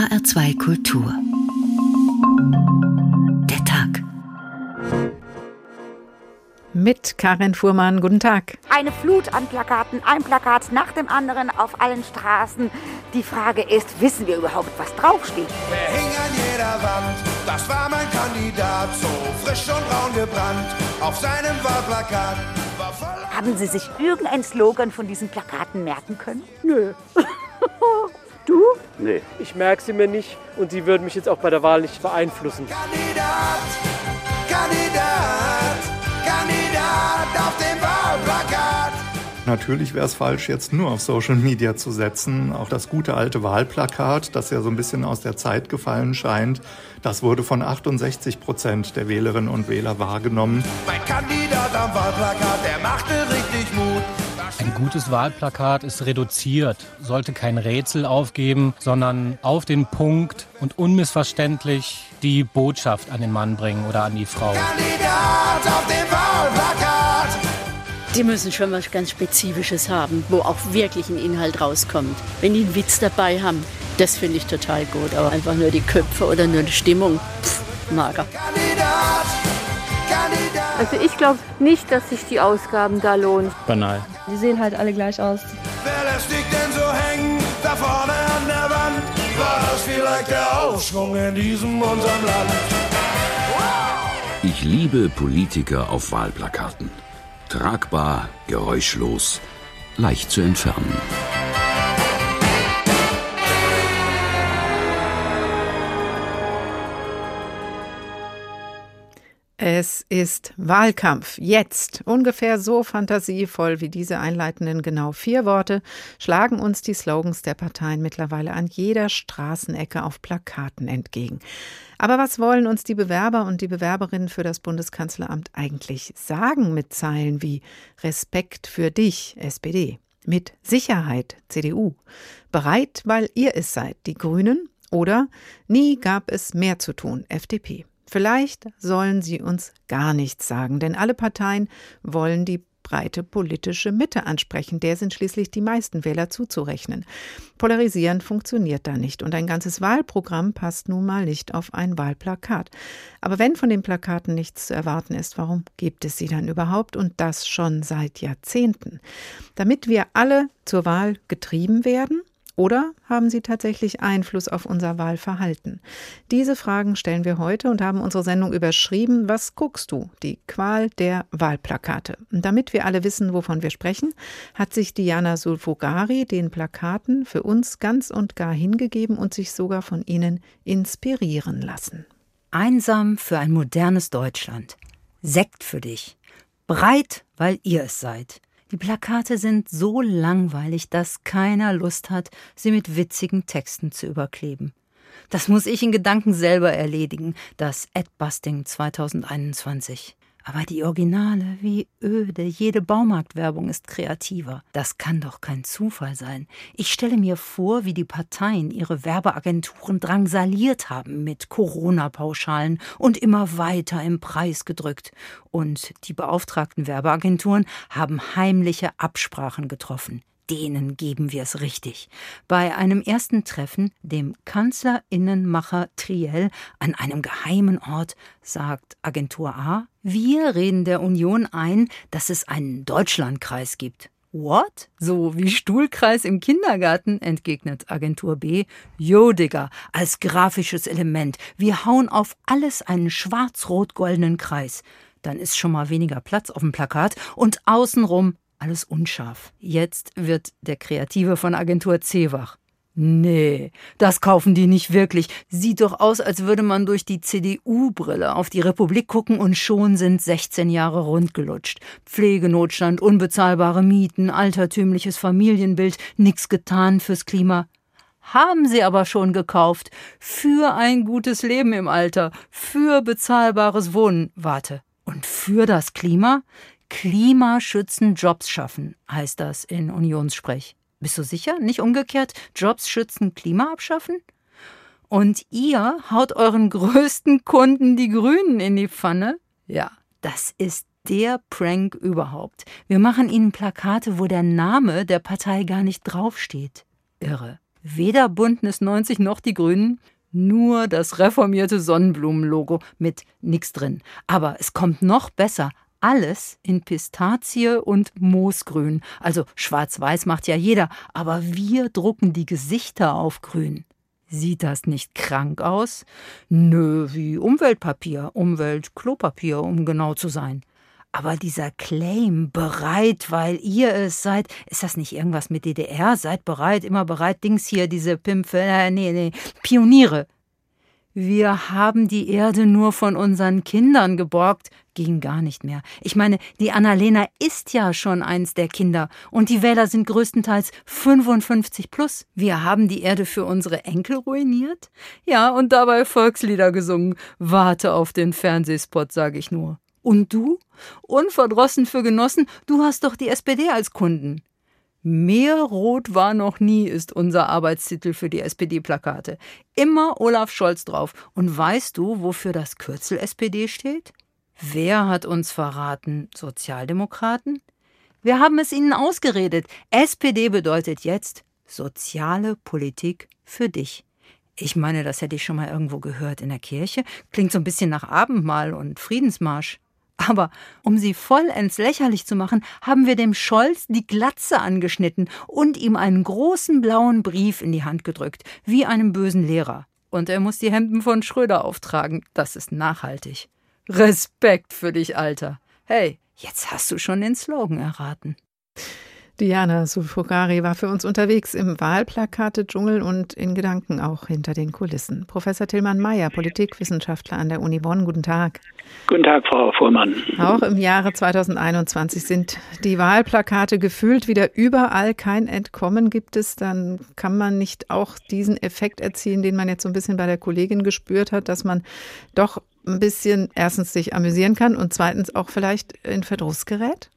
HR2 Kultur. Der Tag. Mit Karin Fuhrmann, guten Tag. Eine Flut an Plakaten, ein Plakat nach dem anderen auf allen Straßen. Die Frage ist, wissen wir überhaupt, was draufsteht? Er hing an jeder Wand, das war mein Kandidat, so frisch und braun gebrannt. Auf seinem Wahlplakat war voll. Haben Sie sich irgendein Slogan von diesen Plakaten merken können? Nö. Du? Nee. Ich merke sie mir nicht und sie würden mich jetzt auch bei der Wahl nicht beeinflussen. Kandidat, Kandidat, Kandidat auf dem Wahlplakat. Natürlich wäre es falsch, jetzt nur auf Social Media zu setzen. Auch das gute alte Wahlplakat, das ja so ein bisschen aus der Zeit gefallen scheint, das wurde von 68 Prozent der Wählerinnen und Wähler wahrgenommen. Mein Kandidat am Wahlplakat, der machte richtig Mut. Ein gutes Wahlplakat ist reduziert, sollte kein Rätsel aufgeben, sondern auf den Punkt und unmissverständlich die Botschaft an den Mann bringen oder an die Frau. Kandidat auf dem Wahlplakat. Die müssen schon was ganz Spezifisches haben, wo auch wirklich ein Inhalt rauskommt. Wenn die einen Witz dabei haben, das finde ich total gut. Aber einfach nur die Köpfe oder nur die Stimmung, pff, mager. Kandidat, Kandidat. Also ich glaube nicht, dass sich die Ausgaben da lohnen. Banal. Die sehen halt alle gleich aus. Wer lässt dich denn so hängen, da vorne an der Wand? War das vielleicht der Aufschwung in diesem unserem Land? Ich liebe Politiker auf Wahlplakaten. Tragbar, geräuschlos, leicht zu entfernen. Es ist Wahlkampf. Jetzt. Ungefähr so fantasievoll wie diese einleitenden genau vier Worte schlagen uns die Slogans der Parteien mittlerweile an jeder Straßenecke auf Plakaten entgegen. Aber was wollen uns die Bewerber und die Bewerberinnen für das Bundeskanzleramt eigentlich sagen mit Zeilen wie Respekt für dich, SPD, mit Sicherheit, CDU, bereit, weil ihr es seid, die Grünen oder nie gab es mehr zu tun, FDP. Vielleicht sollen sie uns gar nichts sagen, denn alle Parteien wollen die breite politische Mitte ansprechen. Der sind schließlich die meisten Wähler zuzurechnen. Polarisieren funktioniert da nicht und ein ganzes Wahlprogramm passt nun mal nicht auf ein Wahlplakat. Aber wenn von den Plakaten nichts zu erwarten ist, warum gibt es sie dann überhaupt und das schon seit Jahrzehnten? Damit wir alle zur Wahl getrieben werden? Oder haben sie tatsächlich Einfluss auf unser Wahlverhalten? Diese Fragen stellen wir heute und haben unsere Sendung überschrieben Was guckst du? Die Qual der Wahlplakate. Und damit wir alle wissen, wovon wir sprechen, hat sich Diana Sulfogari den Plakaten für uns ganz und gar hingegeben und sich sogar von ihnen inspirieren lassen. Einsam für ein modernes Deutschland. Sekt für dich. Breit, weil ihr es seid. Die Plakate sind so langweilig, dass keiner Lust hat, sie mit witzigen Texten zu überkleben. Das muss ich in Gedanken selber erledigen, das Adbusting 2021. Aber die Originale, wie öde, jede Baumarktwerbung ist kreativer. Das kann doch kein Zufall sein. Ich stelle mir vor, wie die Parteien ihre Werbeagenturen drangsaliert haben mit Corona-Pauschalen und immer weiter im Preis gedrückt. Und die beauftragten Werbeagenturen haben heimliche Absprachen getroffen denen geben wir es richtig. Bei einem ersten Treffen, dem Kanzlerinnenmacher Triell, an einem geheimen Ort, sagt Agentur A, wir reden der Union ein, dass es einen Deutschlandkreis gibt. What? So wie Stuhlkreis im Kindergarten, entgegnet Agentur B. Jo, Digga, als grafisches Element. Wir hauen auf alles einen schwarz-rot-goldenen Kreis. Dann ist schon mal weniger Platz auf dem Plakat und außenrum alles unscharf. Jetzt wird der Kreative von Agentur C wach. Nee, das kaufen die nicht wirklich. Sieht doch aus, als würde man durch die CDU-Brille auf die Republik gucken und schon sind 16 Jahre rundgelutscht. Pflegenotstand, unbezahlbare Mieten, altertümliches Familienbild, nix getan fürs Klima. Haben sie aber schon gekauft. Für ein gutes Leben im Alter, für bezahlbares Wohnen. Warte. Und für das Klima? Klimaschützen Jobs schaffen, heißt das in Unionssprech. Bist du sicher? Nicht umgekehrt? Jobs schützen, Klima abschaffen? Und ihr haut euren größten Kunden, die Grünen, in die Pfanne? Ja, das ist der Prank überhaupt. Wir machen ihnen Plakate, wo der Name der Partei gar nicht draufsteht. Irre. Weder Bündnis 90 noch die Grünen, nur das reformierte Sonnenblumenlogo mit nix drin. Aber es kommt noch besser. Alles in Pistazie und Moosgrün. Also schwarz-weiß macht ja jeder, aber wir drucken die Gesichter auf grün. Sieht das nicht krank aus? Nö, wie Umweltpapier, Umweltklopapier, um genau zu sein. Aber dieser Claim, bereit, weil ihr es seid, ist das nicht irgendwas mit DDR? Seid bereit, immer bereit, Dings hier, diese Pimpfe, äh, nee, nee, Pioniere. Wir haben die Erde nur von unseren Kindern geborgt, ging gar nicht mehr. Ich meine, die Annalena ist ja schon eins der Kinder und die Wähler sind größtenteils 55 plus. Wir haben die Erde für unsere Enkel ruiniert? Ja, und dabei Volkslieder gesungen. Warte auf den Fernsehspot, sage ich nur. Und du? Unverdrossen für Genossen, du hast doch die SPD als Kunden. Mehr Rot war noch nie, ist unser Arbeitstitel für die SPD-Plakate. Immer Olaf Scholz drauf. Und weißt du, wofür das Kürzel SPD steht? Wer hat uns verraten? Sozialdemokraten? Wir haben es ihnen ausgeredet. SPD bedeutet jetzt soziale Politik für dich. Ich meine, das hätte ich schon mal irgendwo gehört in der Kirche. Klingt so ein bisschen nach Abendmahl und Friedensmarsch. Aber um sie vollends lächerlich zu machen, haben wir dem Scholz die Glatze angeschnitten und ihm einen großen blauen Brief in die Hand gedrückt, wie einem bösen Lehrer. Und er muss die Hemden von Schröder auftragen. Das ist nachhaltig. Respekt für dich, Alter. Hey, jetzt hast du schon den Slogan erraten. Diana Sufogari war für uns unterwegs im Wahlplakate-Dschungel und in Gedanken auch hinter den Kulissen. Professor Tillmann Mayer, Politikwissenschaftler an der Uni Bonn, guten Tag. Guten Tag, Frau Fuhrmann. Auch im Jahre 2021 sind die Wahlplakate gefühlt wieder überall. Kein Entkommen gibt es. Dann kann man nicht auch diesen Effekt erzielen, den man jetzt so ein bisschen bei der Kollegin gespürt hat, dass man doch ein bisschen erstens sich amüsieren kann und zweitens auch vielleicht in Verdruss gerät?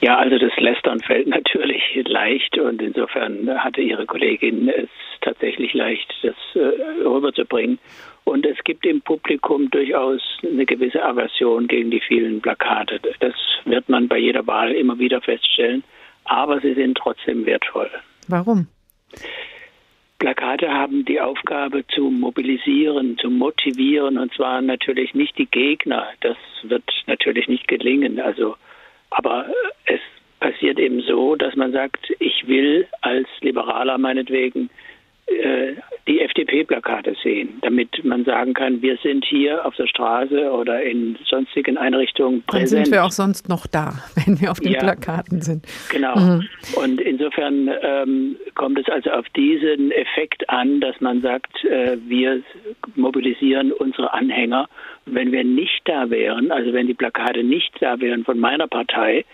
Ja, also das Lästern fällt natürlich leicht und insofern hatte Ihre Kollegin es tatsächlich leicht, das äh, rüberzubringen. Und es gibt im Publikum durchaus eine gewisse Aversion gegen die vielen Plakate. Das wird man bei jeder Wahl immer wieder feststellen. Aber sie sind trotzdem wertvoll. Warum? Plakate haben die Aufgabe zu mobilisieren, zu motivieren und zwar natürlich nicht die Gegner. Das wird natürlich nicht gelingen. Also aber es passiert eben so, dass man sagt, ich will als Liberaler meinetwegen äh, die FDP-Plakate sehen, damit man sagen kann, wir sind hier auf der Straße oder in sonstigen Einrichtungen präsent. Dann sind wir auch sonst noch da, wenn wir auf den ja, Plakaten sind. Genau. Mhm. Und insofern ähm, kommt es also auf diesen Effekt an, dass man sagt, äh, wir mobilisieren unsere Anhänger. wenn wir nicht da wären, also wenn die Plakate nicht da wären von meiner Partei,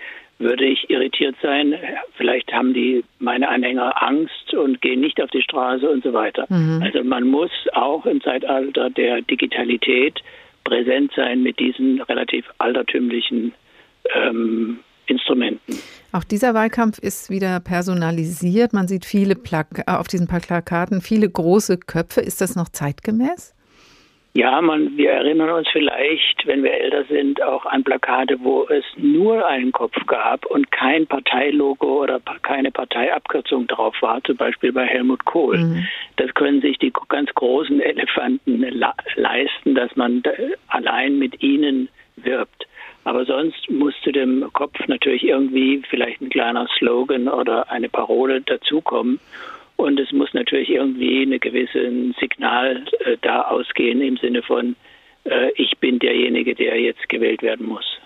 würde ich irritiert sein. Vielleicht haben die meine Anhänger Angst und gehen nicht auf die Straße und so weiter. Mhm. Also man muss auch im Zeitalter der Digitalität präsent sein mit diesen relativ altertümlichen ähm, Instrumenten. Auch dieser Wahlkampf ist wieder personalisiert. Man sieht viele Plak auf diesen Plakaten viele große Köpfe. Ist das noch zeitgemäß? Ja, man, wir erinnern uns vielleicht, wenn wir älter sind, auch an Plakate, wo es nur einen Kopf gab und kein Parteilogo oder keine Parteiabkürzung drauf war, zum Beispiel bei Helmut Kohl. Mhm. Das können sich die ganz großen Elefanten leisten, dass man allein mit ihnen wirbt. Aber sonst muss zu dem Kopf natürlich irgendwie vielleicht ein kleiner Slogan oder eine Parole dazukommen. Und es muss natürlich irgendwie ein gewisses Signal äh, da ausgehen im Sinne von, äh, ich bin derjenige, der jetzt gewählt werden muss.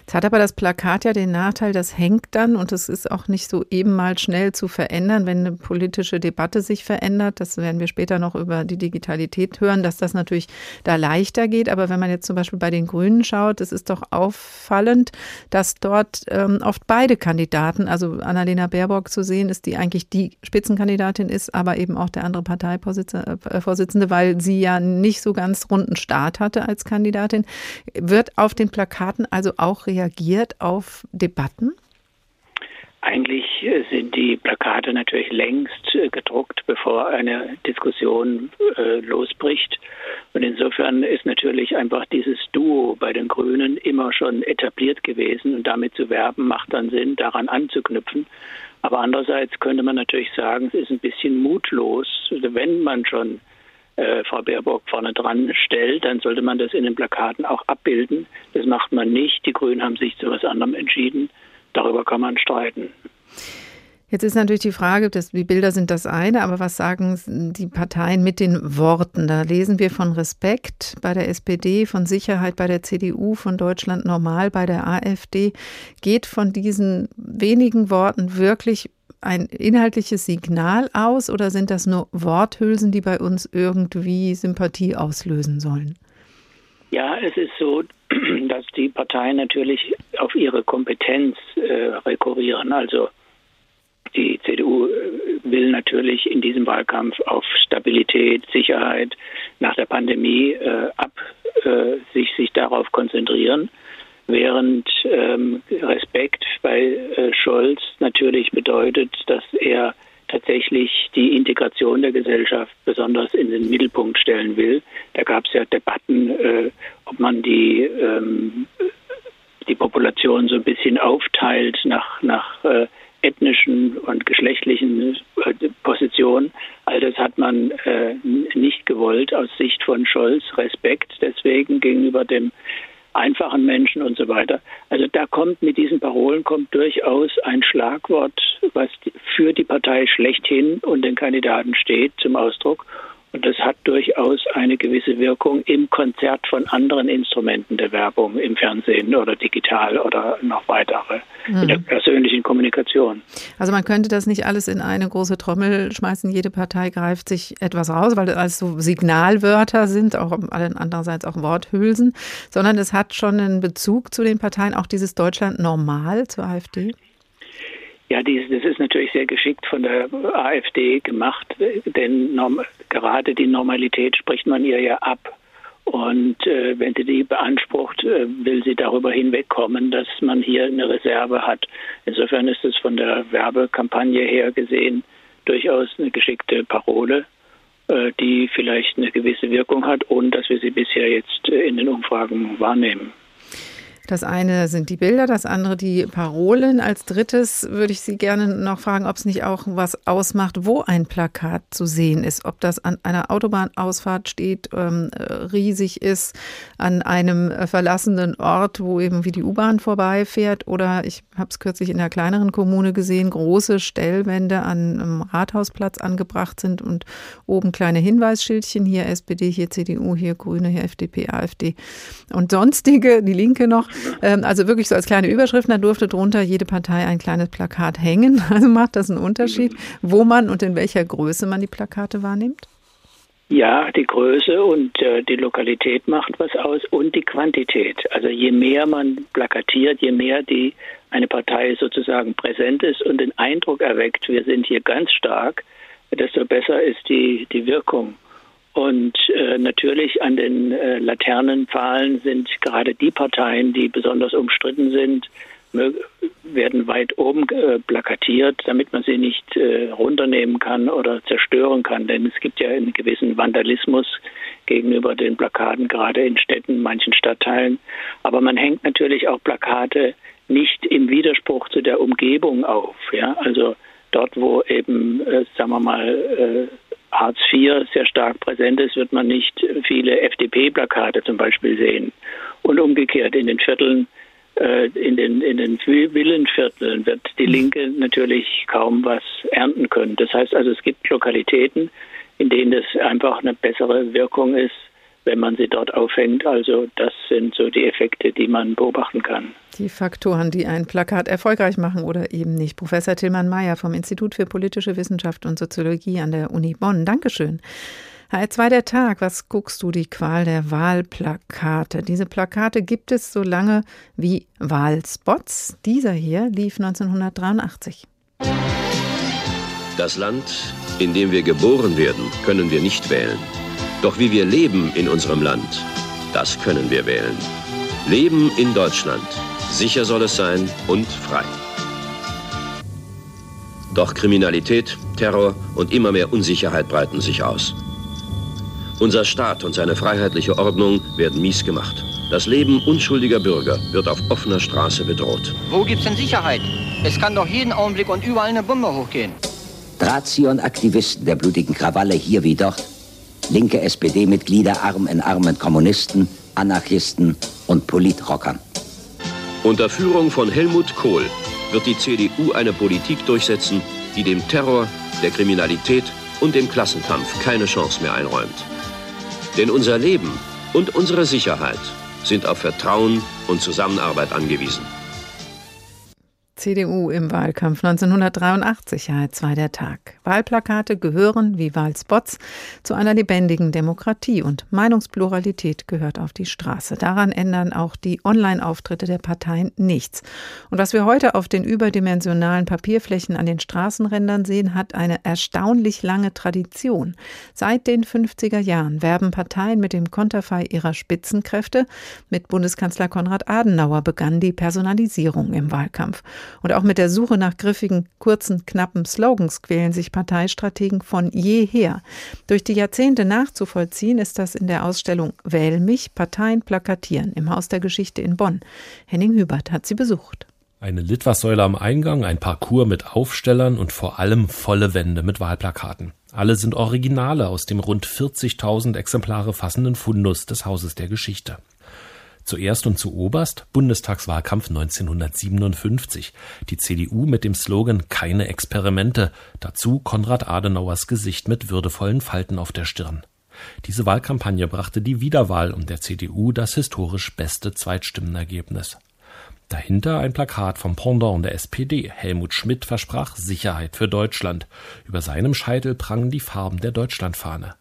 Jetzt hat aber das Plakat ja den Nachteil, das hängt dann und es ist auch nicht so eben mal schnell zu verändern, wenn eine politische Debatte sich verändert. Das werden wir später noch über die Digitalität hören, dass das natürlich da leichter geht. Aber wenn man jetzt zum Beispiel bei den Grünen schaut, es ist doch auffallend, dass dort ähm, oft beide Kandidaten, also Annalena Baerbock zu sehen ist, die eigentlich die Spitzenkandidatin ist, aber eben auch der andere Parteivorsitzende, äh, weil sie ja nicht so ganz runden Start hatte als Kandidatin, wird auf den Plakaten also auch reagiert auf Debatten? Eigentlich äh, sind die Plakate natürlich längst äh, gedruckt, bevor eine Diskussion äh, losbricht. Und insofern ist natürlich einfach dieses Duo bei den Grünen immer schon etabliert gewesen und damit zu werben macht dann Sinn, daran anzuknüpfen. Aber andererseits könnte man natürlich sagen, es ist ein bisschen mutlos, wenn man schon äh, Frau Baerbock vorne dran stellt, dann sollte man das in den Plakaten auch abbilden. Das macht man nicht. Die Grünen haben sich zu was anderem entschieden. Darüber kann man streiten. Jetzt ist natürlich die Frage, dass die Bilder sind das eine, aber was sagen die Parteien mit den Worten? Da lesen wir von Respekt bei der SPD, von Sicherheit bei der CDU, von Deutschland normal bei der AfD. Geht von diesen wenigen Worten wirklich ein inhaltliches Signal aus oder sind das nur Worthülsen, die bei uns irgendwie Sympathie auslösen sollen? Ja, es ist so, dass die Parteien natürlich auf ihre Kompetenz äh, rekurrieren. Also die CDU äh, will natürlich in diesem Wahlkampf auf Stabilität, Sicherheit nach der Pandemie äh, ab, äh, sich, sich darauf konzentrieren, während ähm, Respekt bei äh, Scholz natürlich bedeutet, dass er tatsächlich die Integration der Gesellschaft besonders in den Mittelpunkt stellen will. Da gab es ja Debatten, äh, ob man die ähm, die Population so ein bisschen aufteilt nach nach äh, ethnischen und geschlechtlichen äh, Positionen. All das hat man äh, nicht gewollt aus Sicht von Scholz. Respekt deswegen gegenüber dem einfachen Menschen und so weiter. Also da kommt mit diesen Parolen kommt durchaus ein Schlagwort, was für die Partei schlechthin und den Kandidaten steht, zum Ausdruck. Und das hat durchaus eine gewisse Wirkung im Konzert von anderen Instrumenten der Werbung im Fernsehen oder digital oder noch weitere mhm. in der persönlichen Kommunikation. Also man könnte das nicht alles in eine große Trommel schmeißen. Jede Partei greift sich etwas raus, weil das alles so Signalwörter sind, auch andererseits auch Worthülsen, sondern es hat schon einen Bezug zu den Parteien, auch dieses Deutschland normal zur AfD. Ja, dies, das ist natürlich sehr geschickt von der AfD gemacht, denn norm, gerade die Normalität spricht man ihr ja ab. Und äh, wenn sie die beansprucht, äh, will sie darüber hinwegkommen, dass man hier eine Reserve hat. Insofern ist es von der Werbekampagne her gesehen durchaus eine geschickte Parole, äh, die vielleicht eine gewisse Wirkung hat, ohne dass wir sie bisher jetzt äh, in den Umfragen wahrnehmen. Das eine sind die Bilder, das andere die Parolen. Als drittes würde ich Sie gerne noch fragen, ob es nicht auch was ausmacht, wo ein Plakat zu sehen ist. Ob das an einer Autobahnausfahrt steht, ähm, riesig ist, an einem äh, verlassenen Ort, wo irgendwie die U-Bahn vorbeifährt. Oder ich habe es kürzlich in einer kleineren Kommune gesehen, große Stellwände an einem Rathausplatz angebracht sind und oben kleine Hinweisschildchen, hier SPD, hier CDU, hier Grüne, hier FDP, AfD und sonstige, die Linke noch. Ähm, also wirklich so als kleine Überschrift, da durfte drunter jede Partei ein kleines Plakat hängen. Also macht das einen Unterschied, wo man und in welcher Größe man die Plakate wahrnimmt? Ja, die Größe und äh, die Lokalität macht was aus und die Quantität. Also je mehr man plakatiert, je mehr die eine Partei sozusagen präsent ist und den Eindruck erweckt, wir sind hier ganz stark, desto besser ist die, die Wirkung. Und äh, natürlich an den äh, Laternenpfahlen sind gerade die Parteien, die besonders umstritten sind, werden weit oben äh, plakatiert, damit man sie nicht äh, runternehmen kann oder zerstören kann. Denn es gibt ja einen gewissen Vandalismus gegenüber den Plakaten, gerade in Städten, manchen Stadtteilen. Aber man hängt natürlich auch Plakate nicht im Widerspruch zu der Umgebung auf. Ja? Also dort, wo eben, äh, sagen wir mal, äh, Hartz IV sehr stark präsent ist, wird man nicht viele FDP-Plakate zum Beispiel sehen. Und umgekehrt in den Vierteln, äh, in den, in den Villenvierteln wird die Linke natürlich kaum was ernten können. Das heißt also, es gibt Lokalitäten, in denen es einfach eine bessere Wirkung ist, wenn man sie dort aufhängt. Also das sind so die Effekte, die man beobachten kann. Die Faktoren, die ein Plakat erfolgreich machen oder eben nicht. Professor Tillmann Mayer vom Institut für politische Wissenschaft und Soziologie an der Uni Bonn. Dankeschön. HR2 der Tag, was guckst du die Qual der Wahlplakate? Diese Plakate gibt es so lange wie Wahlspots. Dieser hier lief 1983. Das Land, in dem wir geboren werden, können wir nicht wählen. Doch wie wir leben in unserem Land, das können wir wählen. Leben in Deutschland. Sicher soll es sein und frei. Doch Kriminalität, Terror und immer mehr Unsicherheit breiten sich aus. Unser Staat und seine freiheitliche Ordnung werden mies gemacht. Das Leben unschuldiger Bürger wird auf offener Straße bedroht. Wo gibt's denn Sicherheit? Es kann doch jeden Augenblick und überall eine Bombe hochgehen. Drahtzieher und Aktivisten der blutigen Krawalle hier wie dort. Linke SPD-Mitglieder arm in Arm mit Kommunisten, Anarchisten und Politrockern. Unter Führung von Helmut Kohl wird die CDU eine Politik durchsetzen, die dem Terror, der Kriminalität und dem Klassenkampf keine Chance mehr einräumt. Denn unser Leben und unsere Sicherheit sind auf Vertrauen und Zusammenarbeit angewiesen. CDU im Wahlkampf 1983, Hl2 war der Tag. Wahlplakate gehören, wie Wahlspots, zu einer lebendigen Demokratie und Meinungspluralität gehört auf die Straße. Daran ändern auch die Online-Auftritte der Parteien nichts. Und was wir heute auf den überdimensionalen Papierflächen an den Straßenrändern sehen, hat eine erstaunlich lange Tradition. Seit den 50er Jahren werben Parteien mit dem Konterfei ihrer Spitzenkräfte. Mit Bundeskanzler Konrad Adenauer begann die Personalisierung im Wahlkampf. Und auch mit der Suche nach griffigen, kurzen, knappen Slogans quälen sich Parteistrategen von jeher. Durch die Jahrzehnte nachzuvollziehen ist das in der Ausstellung Wähl mich, Parteien plakatieren im Haus der Geschichte in Bonn. Henning Hubert hat sie besucht. Eine Litfaßsäule am Eingang, ein Parcours mit Aufstellern und vor allem volle Wände mit Wahlplakaten. Alle sind Originale aus dem rund 40.000 Exemplare fassenden Fundus des Hauses der Geschichte. Zuerst und zuoberst Bundestagswahlkampf 1957. Die CDU mit dem Slogan Keine Experimente. Dazu Konrad Adenauers Gesicht mit würdevollen Falten auf der Stirn. Diese Wahlkampagne brachte die Wiederwahl und der CDU das historisch beste Zweitstimmenergebnis. Dahinter ein Plakat vom Pendant der SPD. Helmut Schmidt versprach Sicherheit für Deutschland. Über seinem Scheitel prangen die Farben der Deutschlandfahne.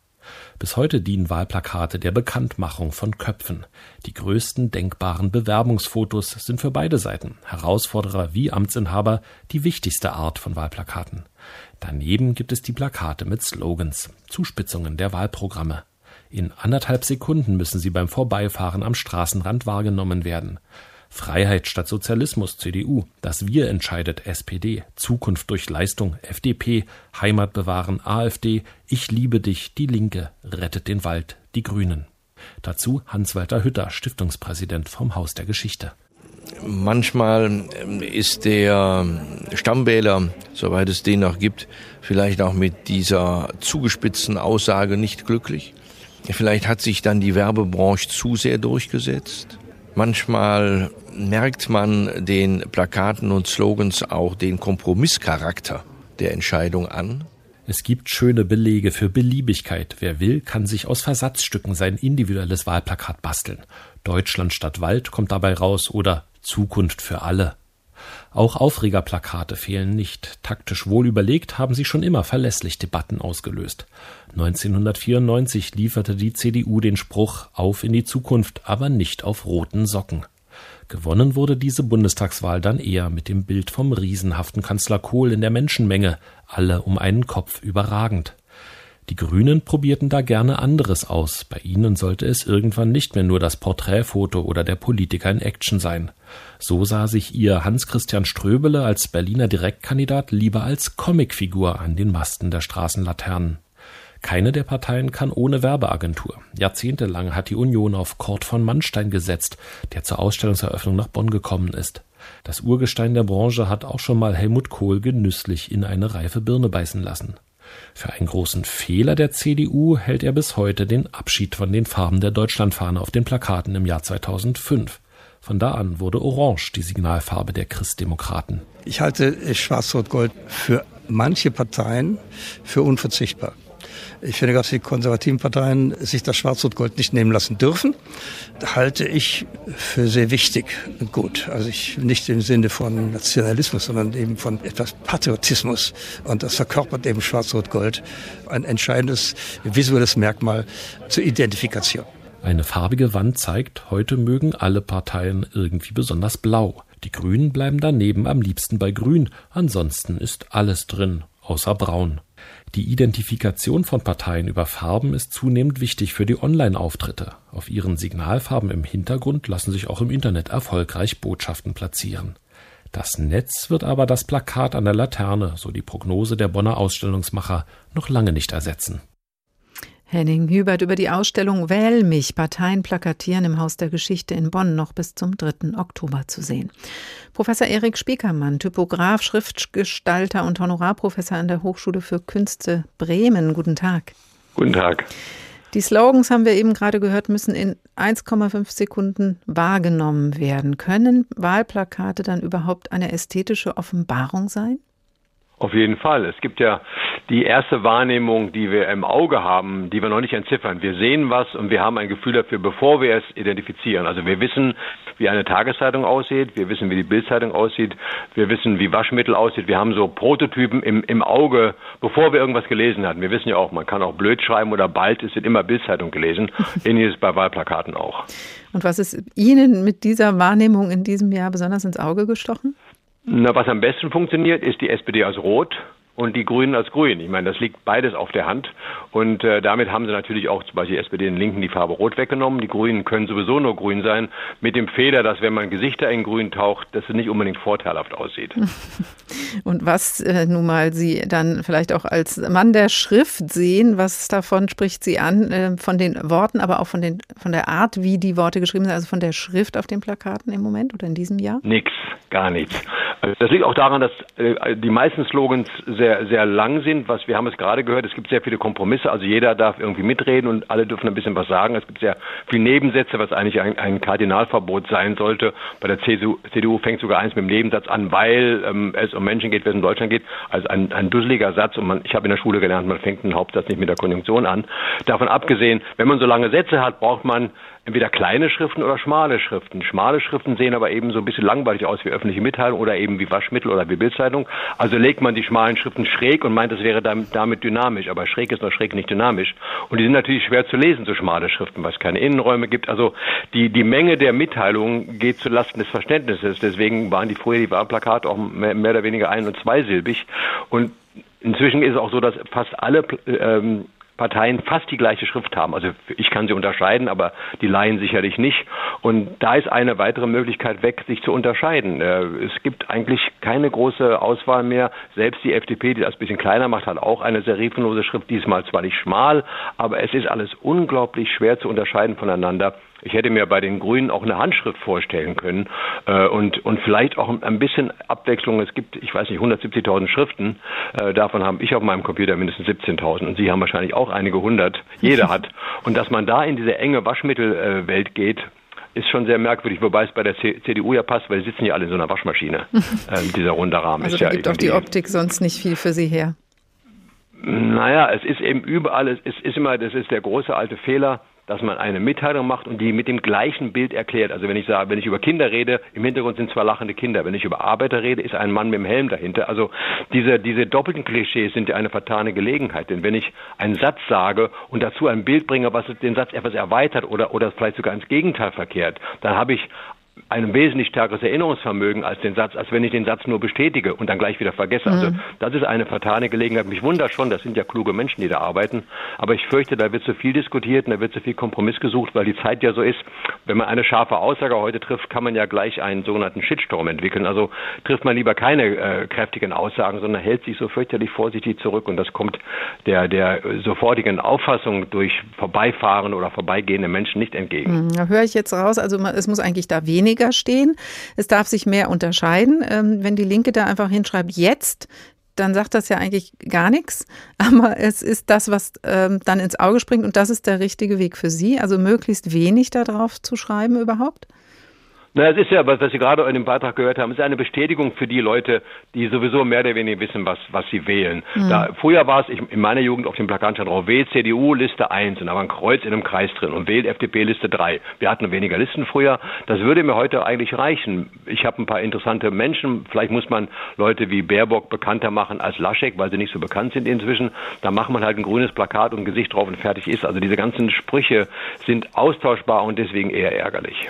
Bis heute dienen Wahlplakate der Bekanntmachung von Köpfen. Die größten denkbaren Bewerbungsfotos sind für beide Seiten, Herausforderer wie Amtsinhaber, die wichtigste Art von Wahlplakaten. Daneben gibt es die Plakate mit Slogans, Zuspitzungen der Wahlprogramme. In anderthalb Sekunden müssen sie beim Vorbeifahren am Straßenrand wahrgenommen werden. Freiheit statt Sozialismus CDU, das Wir entscheidet SPD, Zukunft durch Leistung FDP, Heimat bewahren AfD, Ich liebe dich die Linke, rettet den Wald die Grünen. Dazu Hans-Walter Hütter, Stiftungspräsident vom Haus der Geschichte. Manchmal ähm, ist der Stammwähler, soweit es den noch gibt, vielleicht auch mit dieser zugespitzten Aussage nicht glücklich. Vielleicht hat sich dann die Werbebranche zu sehr durchgesetzt. Manchmal merkt man den Plakaten und Slogans auch den Kompromisscharakter der Entscheidung an. Es gibt schöne Belege für Beliebigkeit. Wer will, kann sich aus Versatzstücken sein individuelles Wahlplakat basteln. Deutschland statt Wald kommt dabei raus oder Zukunft für alle. Auch Aufregerplakate fehlen nicht. Taktisch wohl überlegt haben sie schon immer verlässlich Debatten ausgelöst. 1994 lieferte die CDU den Spruch Auf in die Zukunft, aber nicht auf roten Socken. Gewonnen wurde diese Bundestagswahl dann eher mit dem Bild vom riesenhaften Kanzler Kohl in der Menschenmenge, alle um einen Kopf überragend. Die Grünen probierten da gerne anderes aus. Bei ihnen sollte es irgendwann nicht mehr nur das Porträtfoto oder der Politiker in Action sein. So sah sich ihr Hans-Christian Ströbele als Berliner Direktkandidat lieber als Comicfigur an den Masten der Straßenlaternen. Keine der Parteien kann ohne Werbeagentur. Jahrzehntelang hat die Union auf Kurt von Mannstein gesetzt, der zur Ausstellungseröffnung nach Bonn gekommen ist. Das Urgestein der Branche hat auch schon mal Helmut Kohl genüsslich in eine reife Birne beißen lassen. Für einen großen Fehler der CDU hält er bis heute den Abschied von den Farben der Deutschlandfahne auf den Plakaten im Jahr 2005. Von da an wurde Orange die Signalfarbe der Christdemokraten. Ich halte Schwarz-Rot-Gold für manche Parteien für unverzichtbar. Ich finde, dass die konservativen Parteien sich das Schwarz-Rot-Gold nicht nehmen lassen dürfen. Halte ich für sehr wichtig und gut. Also ich nicht im Sinne von Nationalismus, sondern eben von etwas Patriotismus. Und das verkörpert eben Schwarz-Rot-Gold ein entscheidendes visuelles Merkmal zur Identifikation. Eine farbige Wand zeigt, heute mögen alle Parteien irgendwie besonders blau. Die Grünen bleiben daneben am liebsten bei Grün, ansonsten ist alles drin, außer Braun. Die Identifikation von Parteien über Farben ist zunehmend wichtig für die Online-Auftritte. Auf ihren Signalfarben im Hintergrund lassen sich auch im Internet erfolgreich Botschaften platzieren. Das Netz wird aber das Plakat an der Laterne, so die Prognose der Bonner Ausstellungsmacher, noch lange nicht ersetzen. Henning Hubert über die Ausstellung Wähl mich, Parteien plakatieren im Haus der Geschichte in Bonn noch bis zum 3. Oktober zu sehen. Professor Erik Spiekermann, Typograf, Schriftgestalter und Honorarprofessor an der Hochschule für Künste Bremen. Guten Tag. Guten Tag. Die Slogans haben wir eben gerade gehört, müssen in 1,5 Sekunden wahrgenommen werden. Können Wahlplakate dann überhaupt eine ästhetische Offenbarung sein? Auf jeden Fall. Es gibt ja die erste Wahrnehmung, die wir im Auge haben, die wir noch nicht entziffern. Wir sehen was und wir haben ein Gefühl dafür, bevor wir es identifizieren. Also wir wissen, wie eine Tageszeitung aussieht, wir wissen, wie die Bildzeitung aussieht, wir wissen, wie Waschmittel aussieht. Wir haben so Prototypen im, im Auge, bevor wir irgendwas gelesen hatten. Wir wissen ja auch, man kann auch blöd schreiben oder bald, es wird immer Bildzeitung gelesen. Ähnliches bei Wahlplakaten auch. Und was ist Ihnen mit dieser Wahrnehmung in diesem Jahr besonders ins Auge gestochen? Na, was am besten funktioniert, ist die SPD als Rot und die Grünen als Grün. Ich meine, das liegt beides auf der Hand. Und äh, damit haben sie natürlich auch zum Beispiel SPD den Linken die Farbe Rot weggenommen. Die Grünen können sowieso nur grün sein, mit dem Fehler, dass wenn man Gesichter in Grün taucht, dass es nicht unbedingt vorteilhaft aussieht. Und was äh, nun mal Sie dann vielleicht auch als Mann der Schrift sehen, was davon spricht Sie an, äh, von den Worten, aber auch von, den, von der Art, wie die Worte geschrieben sind, also von der Schrift auf den Plakaten im Moment oder in diesem Jahr? Nix, gar nichts. Das liegt auch daran, dass äh, die meisten Slogans sehr, sehr lang sind. Was wir haben es gerade gehört, es gibt sehr viele Kompromisse. Also jeder darf irgendwie mitreden und alle dürfen ein bisschen was sagen. Es gibt sehr viele Nebensätze, was eigentlich ein, ein Kardinalverbot sein sollte. Bei der CDU, CDU fängt sogar eins mit dem Nebensatz an, weil ähm, es um Menschen geht, wenn es um Deutschland geht. Also ein, ein dusseliger Satz. Und man, ich habe in der Schule gelernt, man fängt einen Hauptsatz nicht mit der Konjunktion an. Davon abgesehen, wenn man so lange Sätze hat, braucht man entweder kleine Schriften oder schmale Schriften. Schmale Schriften sehen aber eben so ein bisschen langweilig aus wie öffentliche Mitteilung oder eben wie Waschmittel oder wie Bildzeitung. Also legt man die schmalen Schriften schräg und meint, es wäre damit dynamisch. Aber schräg ist noch schräg nicht dynamisch. Und die sind natürlich schwer zu lesen, so schmale Schriften, was keine Innenräume gibt. Also die, die Menge der Mitteilungen geht zulasten des Verständnisses. Deswegen waren die früher die Wahlplakate auch mehr, mehr oder weniger ein- und zweisilbig. Und Inzwischen ist es auch so, dass fast alle ähm, Parteien fast die gleiche Schrift haben. Also ich kann sie unterscheiden, aber die Laien sicherlich nicht. Und da ist eine weitere Möglichkeit weg, sich zu unterscheiden. Äh, es gibt eigentlich keine große Auswahl mehr. Selbst die FDP, die das ein bisschen kleiner macht, hat auch eine serifenlose Schrift. Diesmal zwar nicht schmal, aber es ist alles unglaublich schwer zu unterscheiden voneinander. Ich hätte mir bei den Grünen auch eine Handschrift vorstellen können äh, und, und vielleicht auch ein bisschen Abwechslung. Es gibt, ich weiß nicht, 170.000 Schriften. Äh, davon habe ich auf meinem Computer mindestens 17.000 und Sie haben wahrscheinlich auch einige hundert. Jeder hat. Und dass man da in diese enge Waschmittelwelt geht, ist schon sehr merkwürdig, wobei es bei der CDU ja passt, weil sie sitzen ja alle in so einer Waschmaschine. äh, dieser runde Rahmen also ist ja gibt auch die Optik sonst nicht viel für Sie her. Naja, es ist eben überall, es ist immer, das ist der große alte Fehler, dass man eine Mitteilung macht und die mit dem gleichen Bild erklärt. Also wenn ich sage, wenn ich über Kinder rede, im Hintergrund sind zwar lachende Kinder. Wenn ich über Arbeiter rede, ist ein Mann mit dem Helm dahinter. Also diese, diese doppelten Klischees sind ja eine vertane Gelegenheit. Denn wenn ich einen Satz sage und dazu ein Bild bringe, was den Satz etwas erweitert oder, oder vielleicht sogar ins Gegenteil verkehrt, dann habe ich ein wesentlich stärkeres Erinnerungsvermögen als den Satz, als wenn ich den Satz nur bestätige und dann gleich wieder vergesse. Also Mhm. das ist eine vertane Gelegenheit. Mich wundert schon, das sind ja kluge Menschen, die da arbeiten. Aber ich fürchte, da wird zu viel diskutiert und da wird zu viel Kompromiss gesucht, weil die Zeit ja so ist. Wenn man eine scharfe Aussage heute trifft, kann man ja gleich einen sogenannten Shitstorm entwickeln. Also trifft man lieber keine äh, kräftigen Aussagen, sondern hält sich so fürchterlich vorsichtig zurück. Und das kommt der, der sofortigen Auffassung durch vorbeifahren oder vorbeigehende Menschen nicht entgegen. Hm, Da höre ich jetzt raus, also man- es muss eigentlich da weniger stehen. Es darf sich mehr unterscheiden. Ähm, Wenn die Linke da einfach hinschreibt, jetzt, dann sagt das ja eigentlich gar nichts. Aber es ist das, was ähm, dann ins Auge springt und das ist der richtige Weg für Sie. Also möglichst wenig da drauf zu schreiben überhaupt. Na, es ist ja, was, was Sie gerade in dem Beitrag gehört haben, ist eine Bestätigung für die Leute, die sowieso mehr oder weniger wissen, was, was sie wählen. Mhm. Da, früher war es, ich, in meiner Jugend auf dem Plakat stand drauf, wählt CDU Liste 1 und da war ein Kreuz in einem Kreis drin und wählt FDP Liste 3. Wir hatten weniger Listen früher. Das würde mir heute eigentlich reichen. Ich habe ein paar interessante Menschen. Vielleicht muss man Leute wie Baerbock bekannter machen als Laschek, weil sie nicht so bekannt sind inzwischen. Da macht man halt ein grünes Plakat und ein Gesicht drauf und fertig ist. Also diese ganzen Sprüche sind austauschbar und deswegen eher ärgerlich.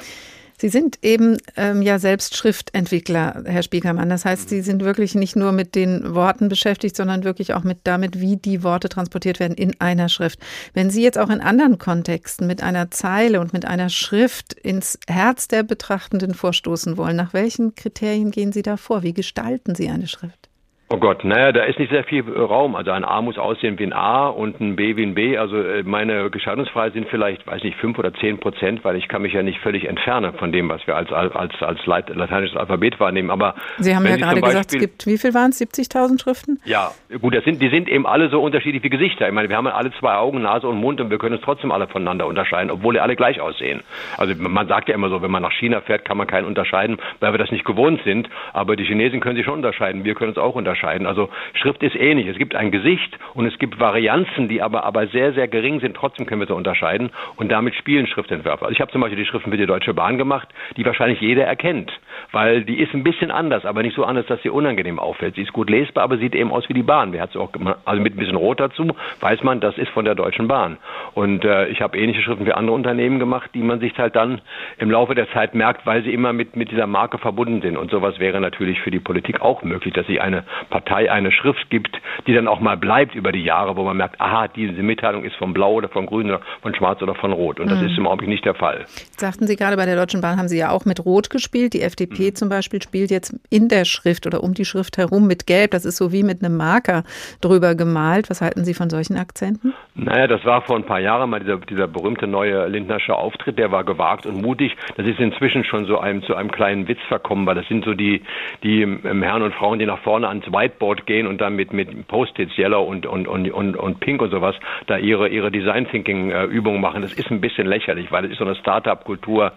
Sie sind eben ähm, ja selbst Schriftentwickler, Herr Spiekermann. Das heißt, Sie sind wirklich nicht nur mit den Worten beschäftigt, sondern wirklich auch mit damit, wie die Worte transportiert werden in einer Schrift. Wenn Sie jetzt auch in anderen Kontexten mit einer Zeile und mit einer Schrift ins Herz der Betrachtenden vorstoßen wollen, nach welchen Kriterien gehen Sie da vor? Wie gestalten Sie eine Schrift? Oh Gott, naja, da ist nicht sehr viel Raum. Also ein A muss aussehen wie ein A und ein B wie ein B. Also äh, meine Gestaltungsfreiheit sind vielleicht, weiß nicht, fünf oder zehn Prozent, weil ich kann mich ja nicht völlig entfernen von dem, was wir als, als, als lateinisches Alphabet wahrnehmen. Aber Sie haben ja gerade gesagt, es gibt, wie viel waren es, 70.000 Schriften? Ja, gut, das sind, die sind eben alle so unterschiedlich wie Gesichter. Ich meine, wir haben alle zwei Augen, Nase und Mund und wir können uns trotzdem alle voneinander unterscheiden, obwohl die alle gleich aussehen. Also man sagt ja immer so, wenn man nach China fährt, kann man keinen unterscheiden, weil wir das nicht gewohnt sind. Aber die Chinesen können sich schon unterscheiden. Wir können uns auch unterscheiden. Also Schrift ist ähnlich. Es gibt ein Gesicht und es gibt Varianzen, die aber, aber sehr, sehr gering sind. Trotzdem können wir sie unterscheiden und damit spielen Schriftentwürfe. Also ich habe zum Beispiel die Schriften für die Deutsche Bahn gemacht, die wahrscheinlich jeder erkennt, weil die ist ein bisschen anders, aber nicht so anders, dass sie unangenehm auffällt. Sie ist gut lesbar, aber sieht eben aus wie die Bahn. Wer hat sie auch gemacht? Also mit ein bisschen Rot dazu weiß man, das ist von der Deutschen Bahn. Und äh, ich habe ähnliche Schriften für andere Unternehmen gemacht, die man sich halt dann im Laufe der Zeit merkt, weil sie immer mit, mit dieser Marke verbunden sind. Und sowas wäre natürlich für die Politik auch möglich, dass sie eine Partei, eine Schrift gibt, die dann auch mal bleibt über die Jahre, wo man merkt, aha, diese Mitteilung ist von Blau oder von Grün oder von Schwarz oder von Rot. Und das mhm. ist im Augenblick nicht der Fall. Sagten Sie gerade, bei der Deutschen Bahn haben Sie ja auch mit Rot gespielt. Die FDP mhm. zum Beispiel spielt jetzt in der Schrift oder um die Schrift herum mit Gelb. Das ist so wie mit einem Marker drüber gemalt. Was halten Sie von solchen Akzenten? Naja, das war vor ein paar Jahren mal dieser, dieser berühmte neue Lindnersche Auftritt. Der war gewagt und mutig. Das ist inzwischen schon so einem, zu einem kleinen Witz verkommen, weil das sind so die, die ähm, Herren und Frauen, die nach vorne ans Whiteboard gehen und dann mit, mit Post-its, Yellow und, und, und, und, und Pink und sowas, da ihre, ihre Design-Thinking-Übungen machen. Das ist ein bisschen lächerlich, weil es ist so eine Start-up-Kultur,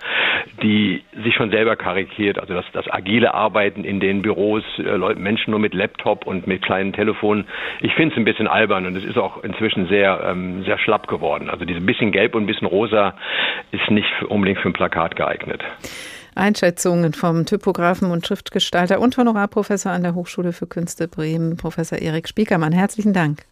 die sich schon selber karikiert. Also das, das agile Arbeiten in den Büros, äh, Menschen nur mit Laptop und mit kleinen Telefonen. Ich finde es ein bisschen albern und es ist auch inzwischen sehr, ähm, sehr schlapp geworden. Also dieses bisschen Gelb und ein bisschen Rosa ist nicht unbedingt für ein Plakat geeignet. Einschätzungen vom Typografen und Schriftgestalter und Honorarprofessor an der Hochschule für Künste Bremen, Professor Erik Spiekermann. Herzlichen Dank.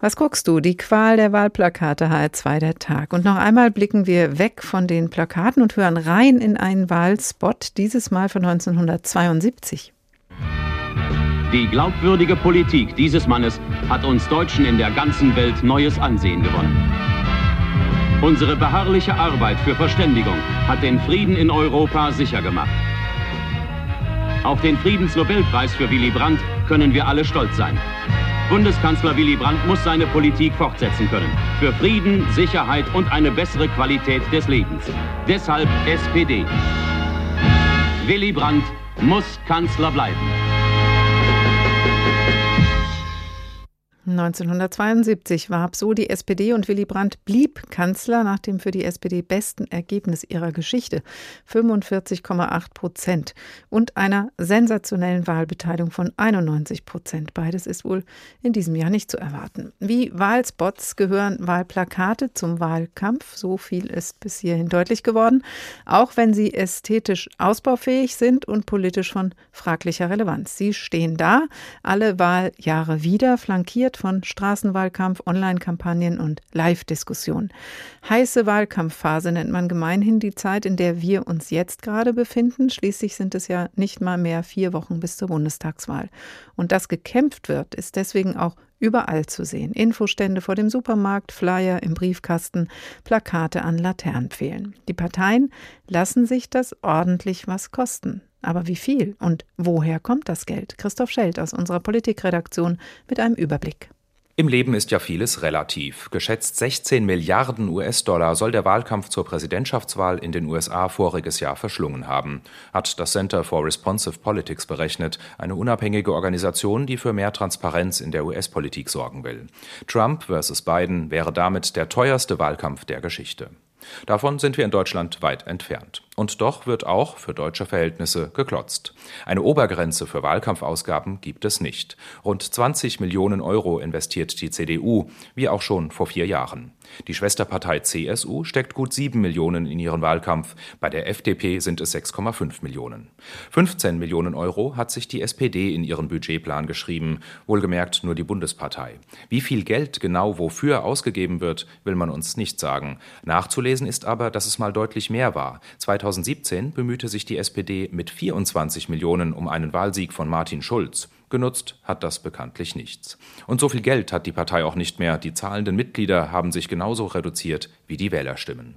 Was guckst du? Die Qual der Wahlplakate HR2 der Tag. Und noch einmal blicken wir weg von den Plakaten und hören rein in einen Wahlspot, dieses Mal von 1972. Die glaubwürdige Politik dieses Mannes hat uns Deutschen in der ganzen Welt neues Ansehen gewonnen. Unsere beharrliche Arbeit für Verständigung hat den Frieden in Europa sicher gemacht. Auf den Friedensnobelpreis für Willy Brandt können wir alle stolz sein. Bundeskanzler Willy Brandt muss seine Politik fortsetzen können. Für Frieden, Sicherheit und eine bessere Qualität des Lebens. Deshalb SPD. Willy Brandt muss Kanzler bleiben. 1972 warb so die SPD und Willy Brandt blieb Kanzler nach dem für die SPD besten Ergebnis ihrer Geschichte, 45,8 Prozent, und einer sensationellen Wahlbeteiligung von 91 Prozent. Beides ist wohl in diesem Jahr nicht zu erwarten. Wie Wahlspots gehören Wahlplakate zum Wahlkampf, so viel ist bis hierhin deutlich geworden, auch wenn sie ästhetisch ausbaufähig sind und politisch von fraglicher Relevanz. Sie stehen da, alle Wahljahre wieder, flankiert von Straßenwahlkampf, Online-Kampagnen und Live-Diskussionen. Heiße Wahlkampfphase nennt man gemeinhin die Zeit, in der wir uns jetzt gerade befinden. Schließlich sind es ja nicht mal mehr vier Wochen bis zur Bundestagswahl. Und dass gekämpft wird, ist deswegen auch überall zu sehen. Infostände vor dem Supermarkt, Flyer im Briefkasten, Plakate an Laternenpfählen. Die Parteien lassen sich das ordentlich was kosten. Aber wie viel und woher kommt das Geld? Christoph Schelt aus unserer Politikredaktion mit einem Überblick. Im Leben ist ja vieles relativ. Geschätzt 16 Milliarden US-Dollar soll der Wahlkampf zur Präsidentschaftswahl in den USA voriges Jahr verschlungen haben, hat das Center for Responsive Politics berechnet, eine unabhängige Organisation, die für mehr Transparenz in der US-Politik sorgen will. Trump versus Biden wäre damit der teuerste Wahlkampf der Geschichte. Davon sind wir in Deutschland weit entfernt. Und doch wird auch für deutsche Verhältnisse geklotzt. Eine Obergrenze für Wahlkampfausgaben gibt es nicht. Rund 20 Millionen Euro investiert die CDU, wie auch schon vor vier Jahren. Die Schwesterpartei CSU steckt gut 7 Millionen in ihren Wahlkampf, bei der FDP sind es 6,5 Millionen. 15 Millionen Euro hat sich die SPD in ihren Budgetplan geschrieben, wohlgemerkt nur die Bundespartei. Wie viel Geld genau wofür ausgegeben wird, will man uns nicht sagen. Nachzulesen ist aber, dass es mal deutlich mehr war. 2017 bemühte sich die SPD mit 24 Millionen um einen Wahlsieg von Martin Schulz. Genutzt hat das bekanntlich nichts. Und so viel Geld hat die Partei auch nicht mehr. Die zahlenden Mitglieder haben sich genauso reduziert wie die Wählerstimmen.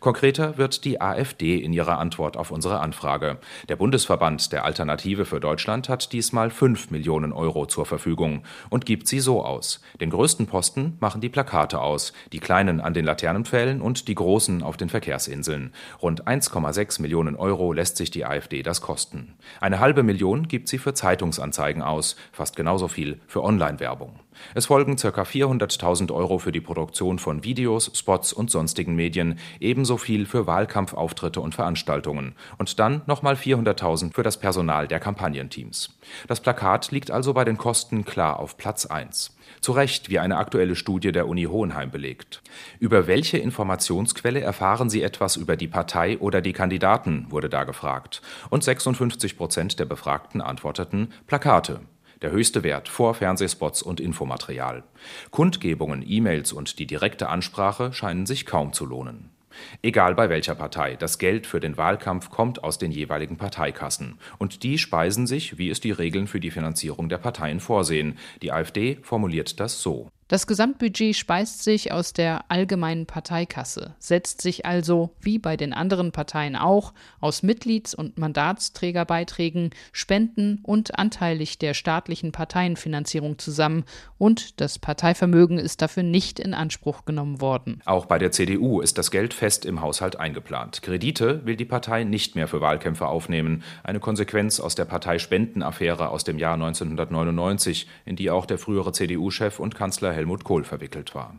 Konkreter wird die AfD in ihrer Antwort auf unsere Anfrage. Der Bundesverband der Alternative für Deutschland hat diesmal 5 Millionen Euro zur Verfügung und gibt sie so aus. Den größten Posten machen die Plakate aus, die kleinen an den Laternenpfählen und die großen auf den Verkehrsinseln. Rund 1,6 Millionen Euro lässt sich die AfD das kosten. Eine halbe Million gibt sie für Zeitungsanzeigen aus, fast genauso viel für Online-Werbung. Es folgen ca. 400.000 Euro für die Produktion von Videos, Spots und sonstigen Medien, ebenso viel für Wahlkampfauftritte und Veranstaltungen und dann nochmal 400.000 für das Personal der Kampagnenteams. Das Plakat liegt also bei den Kosten klar auf Platz 1. Zu Recht, wie eine aktuelle Studie der Uni Hohenheim belegt. Über welche Informationsquelle erfahren Sie etwas über die Partei oder die Kandidaten, wurde da gefragt. Und 56 Prozent der Befragten antworteten Plakate. Der höchste Wert vor Fernsehspots und Infomaterial. Kundgebungen, E-Mails und die direkte Ansprache scheinen sich kaum zu lohnen. Egal bei welcher Partei, das Geld für den Wahlkampf kommt aus den jeweiligen Parteikassen. Und die speisen sich, wie es die Regeln für die Finanzierung der Parteien vorsehen. Die AfD formuliert das so. Das Gesamtbudget speist sich aus der allgemeinen Parteikasse, setzt sich also, wie bei den anderen Parteien auch, aus Mitglieds- und Mandatsträgerbeiträgen, Spenden und anteilig der staatlichen Parteienfinanzierung zusammen und das Parteivermögen ist dafür nicht in Anspruch genommen worden. Auch bei der CDU ist das Geld fest im Haushalt eingeplant. Kredite will die Partei nicht mehr für Wahlkämpfe aufnehmen, eine Konsequenz aus der Parteispendenaffäre aus dem Jahr 1999, in die auch der frühere CDU-Chef und Kanzler Helmut Kohl verwickelt war.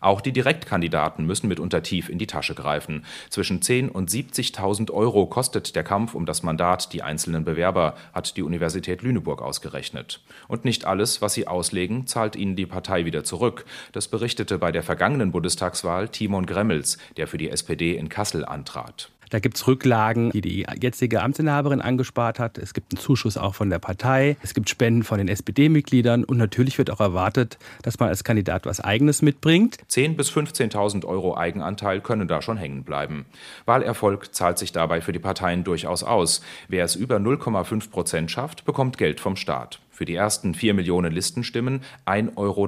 Auch die Direktkandidaten müssen mitunter tief in die Tasche greifen. Zwischen 10.000 und 70.000 Euro kostet der Kampf um das Mandat die einzelnen Bewerber, hat die Universität Lüneburg ausgerechnet. Und nicht alles, was sie auslegen, zahlt ihnen die Partei wieder zurück. Das berichtete bei der vergangenen Bundestagswahl Timon Gremmels, der für die SPD in Kassel antrat. Da gibt es Rücklagen, die die jetzige Amtsinhaberin angespart hat. Es gibt einen Zuschuss auch von der Partei. Es gibt Spenden von den SPD-Mitgliedern. Und natürlich wird auch erwartet, dass man als Kandidat was Eigenes mitbringt. 10.000 bis 15.000 Euro Eigenanteil können da schon hängen bleiben. Wahlerfolg zahlt sich dabei für die Parteien durchaus aus. Wer es über 0,5 Prozent schafft, bekommt Geld vom Staat. Für die ersten 4 Millionen Listenstimmen 1,03 Euro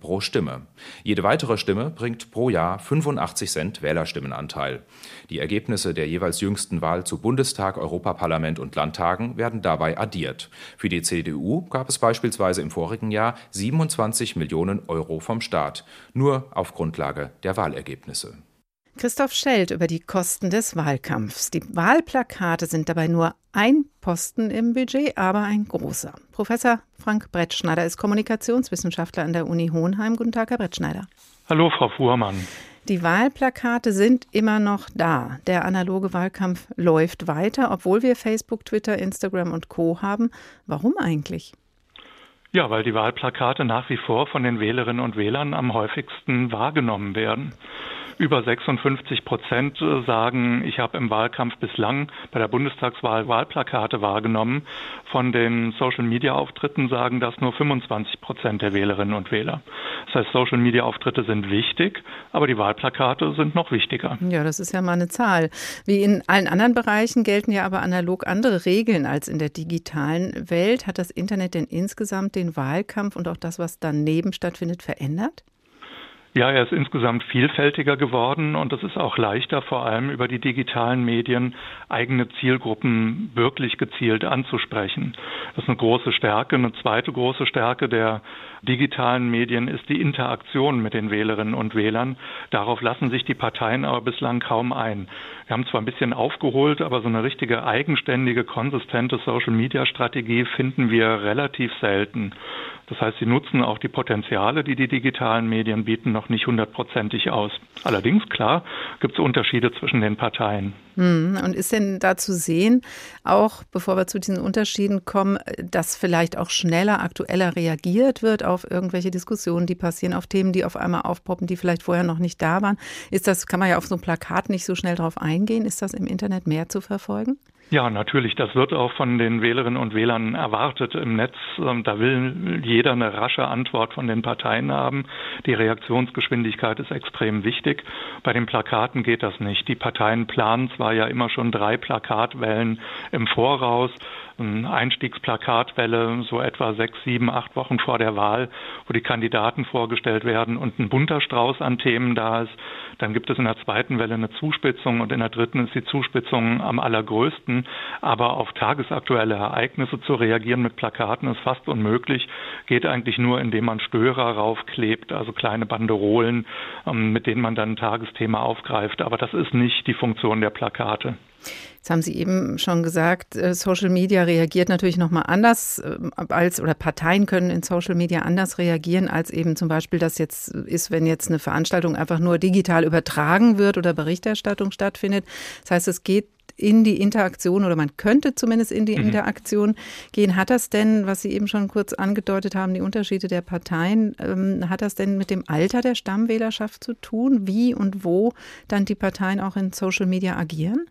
pro Stimme. Jede weitere Stimme bringt pro Jahr 85 Cent Wählerstimmenanteil. Die Ergebnisse der jeweils jüngsten Wahl zu Bundestag, Europaparlament und Landtagen werden dabei addiert. Für die CDU gab es beispielsweise im vorigen Jahr 27 Millionen Euro vom Staat, nur auf Grundlage der Wahlergebnisse. Christoph Schelt über die Kosten des Wahlkampfs. Die Wahlplakate sind dabei nur ein Posten im Budget, aber ein großer. Professor Frank Brettschneider ist Kommunikationswissenschaftler an der Uni Hohenheim. Guten Tag, Herr Brettschneider. Hallo, Frau Fuhrmann. Die Wahlplakate sind immer noch da. Der analoge Wahlkampf läuft weiter, obwohl wir Facebook, Twitter, Instagram und Co haben. Warum eigentlich? Ja, weil die Wahlplakate nach wie vor von den Wählerinnen und Wählern am häufigsten wahrgenommen werden. Über 56 Prozent sagen, ich habe im Wahlkampf bislang bei der Bundestagswahl Wahlplakate wahrgenommen. Von den Social-Media-Auftritten sagen das nur 25 Prozent der Wählerinnen und Wähler. Das heißt, Social-Media-Auftritte sind wichtig, aber die Wahlplakate sind noch wichtiger. Ja, das ist ja mal eine Zahl. Wie in allen anderen Bereichen gelten ja aber analog andere Regeln als in der digitalen Welt. Hat das Internet denn insgesamt den Wahlkampf und auch das, was daneben stattfindet, verändert? Ja, er ist insgesamt vielfältiger geworden und es ist auch leichter, vor allem über die digitalen Medien eigene Zielgruppen wirklich gezielt anzusprechen. Das ist eine große Stärke. Eine zweite große Stärke der digitalen Medien ist die Interaktion mit den Wählerinnen und Wählern. Darauf lassen sich die Parteien aber bislang kaum ein. Wir haben zwar ein bisschen aufgeholt, aber so eine richtige eigenständige, konsistente Social-Media-Strategie finden wir relativ selten. Das heißt, sie nutzen auch die Potenziale, die die digitalen Medien bieten, noch nicht hundertprozentig aus. Allerdings, klar, gibt es Unterschiede zwischen den Parteien. Hm, und ist denn da zu sehen, auch bevor wir zu diesen Unterschieden kommen, dass vielleicht auch schneller, aktueller reagiert wird auf irgendwelche Diskussionen, die passieren, auf Themen, die auf einmal aufpoppen, die vielleicht vorher noch nicht da waren? Ist das, kann man ja auf so ein Plakat nicht so schnell drauf eingehen? Ist das im Internet mehr zu verfolgen? Ja, natürlich. Das wird auch von den Wählerinnen und Wählern erwartet im Netz. Ähm, da will jeder eine rasche Antwort von den Parteien haben. Die Reaktionsgeschwindigkeit ist extrem wichtig. Bei den Plakaten geht das nicht. Die Parteien planen zwar ja immer schon drei Plakatwellen im Voraus, Einstiegsplakatwelle so etwa sechs, sieben, acht Wochen vor der Wahl, wo die Kandidaten vorgestellt werden und ein bunter Strauß an Themen da ist. Dann gibt es in der zweiten Welle eine Zuspitzung und in der dritten ist die Zuspitzung am allergrößten. Aber auf tagesaktuelle Ereignisse zu reagieren mit Plakaten ist fast unmöglich. Geht eigentlich nur, indem man Störer raufklebt, also kleine Banderolen, ähm, mit denen man dann ein Tagesthema aufgreift. Aber das ist nicht die Funktion der Plakate. Jetzt haben Sie eben schon gesagt, äh, Social Media reagiert natürlich nochmal anders äh, als, oder Parteien können in Social Media anders reagieren, als eben zum Beispiel das jetzt ist, wenn jetzt eine Veranstaltung einfach nur digital übertragen wird oder Berichterstattung stattfindet. Das heißt, es geht in die Interaktion oder man könnte zumindest in die mhm. Interaktion gehen. Hat das denn, was Sie eben schon kurz angedeutet haben, die Unterschiede der Parteien, ähm, hat das denn mit dem Alter der Stammwählerschaft zu tun, wie und wo dann die Parteien auch in Social Media agieren?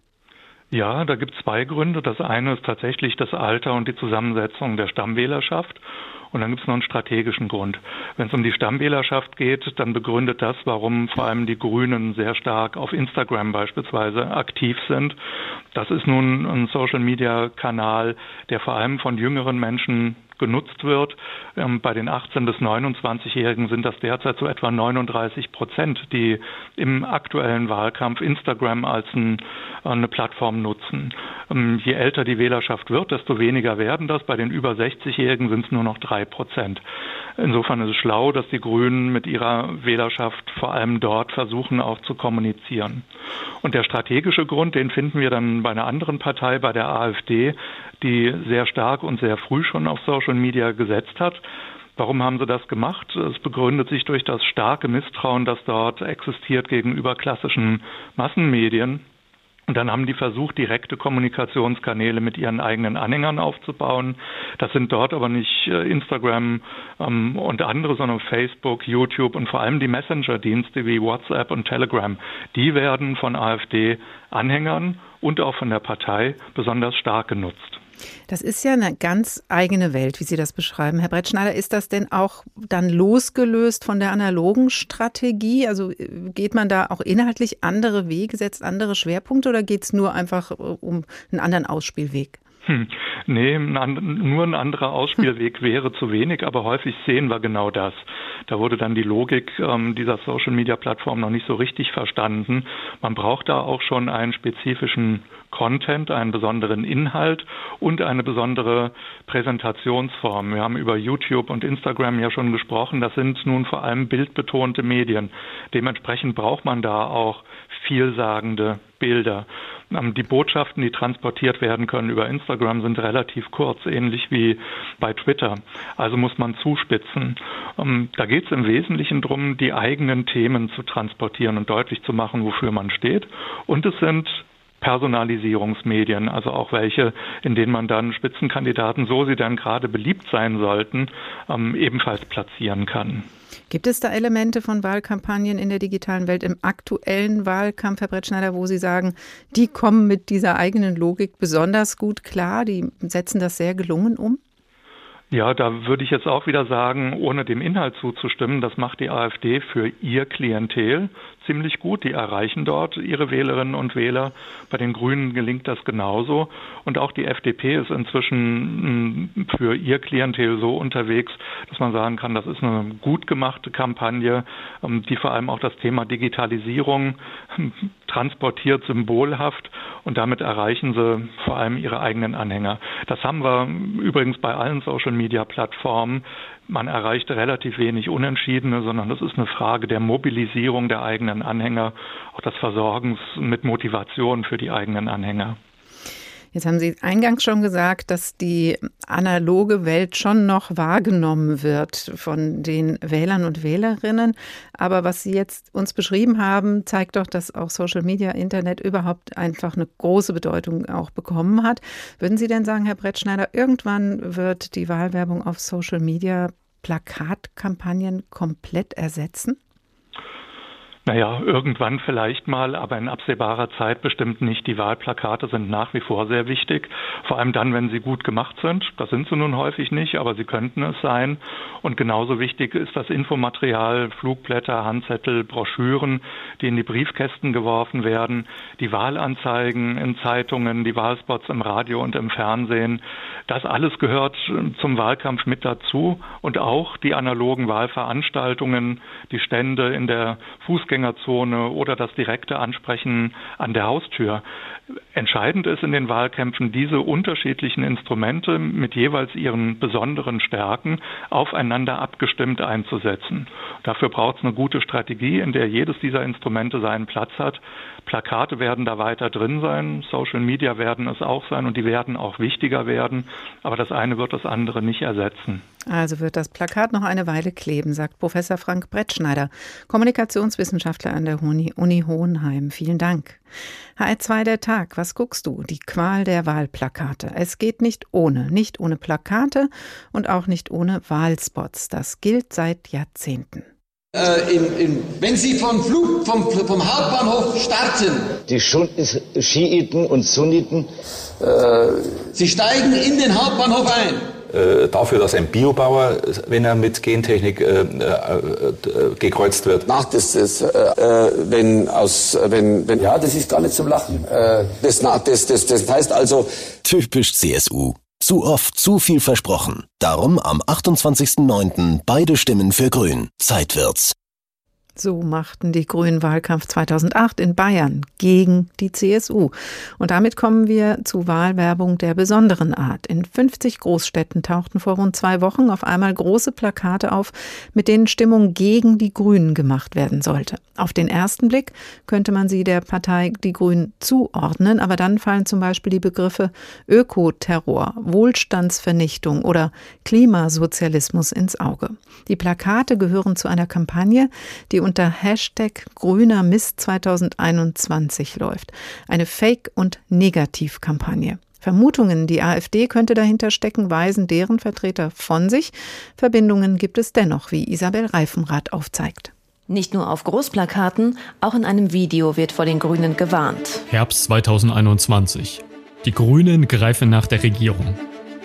Ja, da gibt es zwei Gründe. Das eine ist tatsächlich das Alter und die Zusammensetzung der Stammwählerschaft. Und dann gibt es noch einen strategischen Grund. Wenn es um die Stammwählerschaft geht, dann begründet das, warum vor allem die Grünen sehr stark auf Instagram beispielsweise aktiv sind. Das ist nun ein Social-Media-Kanal, der vor allem von jüngeren Menschen genutzt wird. Ähm, bei den 18- bis 29-Jährigen sind das derzeit so etwa 39 Prozent, die im aktuellen Wahlkampf Instagram als ein, eine Plattform nutzen. Ähm, je älter die Wählerschaft wird, desto weniger werden das. Bei den über 60-Jährigen sind es nur noch drei Prozent. Insofern ist es schlau, dass die Grünen mit ihrer Wählerschaft vor allem dort versuchen, auch zu kommunizieren. Und der strategische Grund, den finden wir dann bei einer anderen Partei, bei der AfD, die sehr stark und sehr früh schon auf Social Media gesetzt hat. Warum haben sie das gemacht? Es begründet sich durch das starke Misstrauen, das dort existiert gegenüber klassischen Massenmedien. Und dann haben die versucht, direkte Kommunikationskanäle mit ihren eigenen Anhängern aufzubauen. Das sind dort aber nicht äh, Instagram ähm, und andere, sondern Facebook, YouTube und vor allem die Messenger-Dienste wie WhatsApp und Telegram. Die werden von AfD-Anhängern und auch von der Partei besonders stark genutzt. Das ist ja eine ganz eigene Welt, wie Sie das beschreiben. Herr Brettschneider, ist das denn auch dann losgelöst von der analogen Strategie? Also äh, geht man da auch inhaltlich andere Wege, setzt andere Schwerpunkte oder geht es nur einfach äh, um einen anderen Ausspielweg? Hm. Nee, nur ein anderer Ausspielweg wäre zu wenig, aber häufig sehen wir genau das. Da wurde dann die Logik ähm, dieser Social-Media-Plattform noch nicht so richtig verstanden. Man braucht da auch schon einen spezifischen Content, einen besonderen Inhalt und eine besondere Präsentationsform. Wir haben über YouTube und Instagram ja schon gesprochen. Das sind nun vor allem bildbetonte Medien. Dementsprechend braucht man da auch vielsagende Bilder. Ähm, die Botschaften, die transportiert werden können über Instagram, sind relativ kurz, ähnlich wie bei Twitter. Also muss man zuspitzen. Ähm, da geht es im Wesentlichen darum, die eigenen Themen zu transportieren und deutlich zu machen, wofür man steht. Und es sind Personalisierungsmedien, also auch welche, in denen man dann Spitzenkandidaten, so sie dann gerade beliebt sein sollten, ähm, ebenfalls platzieren kann. Gibt es da Elemente von Wahlkampagnen in der digitalen Welt im aktuellen Wahlkampf, Herr Brettschneider, wo Sie sagen, die kommen mit dieser eigenen Logik besonders gut klar, die setzen das sehr gelungen um? Ja, da würde ich jetzt auch wieder sagen, ohne dem Inhalt zuzustimmen, das macht die AfD für ihr Klientel ziemlich gut. Die erreichen dort ihre Wählerinnen und Wähler. Bei den Grünen gelingt das genauso. Und auch die FDP ist inzwischen mm, für ihr Klientel so unterwegs, dass man sagen kann, das ist eine gut gemachte Kampagne, ähm, die vor allem auch das Thema Digitalisierung transportiert symbolhaft und damit erreichen sie vor allem ihre eigenen Anhänger. Das haben wir übrigens bei allen Social-Media-Plattformen. Man erreicht relativ wenig Unentschiedene, sondern das ist eine Frage der Mobilisierung der eigenen Anhänger, auch des Versorgens mit Motivation für die eigenen Anhänger. Jetzt haben Sie eingangs schon gesagt, dass die analoge Welt schon noch wahrgenommen wird von den Wählern und Wählerinnen. Aber was Sie jetzt uns beschrieben haben, zeigt doch, dass auch Social Media, Internet überhaupt einfach eine große Bedeutung auch bekommen hat. Würden Sie denn sagen, Herr Brettschneider, irgendwann wird die Wahlwerbung auf Social Media Plakatkampagnen komplett ersetzen? Naja, irgendwann vielleicht mal, aber in absehbarer Zeit bestimmt nicht. Die Wahlplakate sind nach wie vor sehr wichtig, vor allem dann, wenn sie gut gemacht sind. Das sind sie nun häufig nicht, aber sie könnten es sein. Und genauso wichtig ist das Infomaterial, Flugblätter, Handzettel, Broschüren, die in die Briefkästen geworfen werden, die Wahlanzeigen in Zeitungen, die Wahlspots im Radio und im Fernsehen. Das alles gehört zum Wahlkampf mit dazu und auch die analogen Wahlveranstaltungen, die Stände in der Fußgängerzone Fußgängerzone oder das direkte Ansprechen an der Haustür. Entscheidend ist in den Wahlkämpfen, diese unterschiedlichen Instrumente mit jeweils ihren besonderen Stärken aufeinander abgestimmt einzusetzen. Dafür braucht es eine gute Strategie, in der jedes dieser Instrumente seinen Platz hat. Plakate werden da weiter drin sein, Social Media werden es auch sein und die werden auch wichtiger werden, aber das eine wird das andere nicht ersetzen. Also wird das Plakat noch eine Weile kleben, sagt Professor Frank Brettschneider, Kommunikationswissenschaftler an der Uni Hohenheim. Vielen Dank. HR2 der Tag, was guckst du? Die Qual der Wahlplakate. Es geht nicht ohne, nicht ohne Plakate und auch nicht ohne Wahlspots. Das gilt seit Jahrzehnten. Äh, in, in, wenn Sie vom, Flug, vom, vom Hauptbahnhof starten. Die Schiiten und Sunniten. Äh, Sie steigen in den Hauptbahnhof ein dafür, dass ein Biobauer, wenn er mit Gentechnik äh, äh, gekreuzt wird. Macht es das, äh, wenn aus, wenn, wenn. Ja, das ist gar nicht zum Lachen. das, das, das, das heißt also. Typisch CSU. Zu oft zu viel versprochen. Darum am 28.09. beide Stimmen für Grün. Zeit wird's. So machten die Grünen Wahlkampf 2008 in Bayern gegen die CSU. Und damit kommen wir zu Wahlwerbung der besonderen Art. In 50 Großstädten tauchten vor rund zwei Wochen auf einmal große Plakate auf, mit denen Stimmung gegen die Grünen gemacht werden sollte. Auf den ersten Blick könnte man sie der Partei Die Grünen zuordnen, aber dann fallen zum Beispiel die Begriffe Ökoterror, Wohlstandsvernichtung oder Klimasozialismus ins Auge. Die Plakate gehören zu einer Kampagne, die unter Hashtag Grüner Mist 2021 läuft. Eine Fake- und Negativkampagne. Vermutungen, die AfD könnte dahinter stecken, weisen deren Vertreter von sich. Verbindungen gibt es dennoch, wie Isabel Reifenrath aufzeigt. Nicht nur auf Großplakaten, auch in einem Video wird vor den Grünen gewarnt. Herbst 2021. Die Grünen greifen nach der Regierung.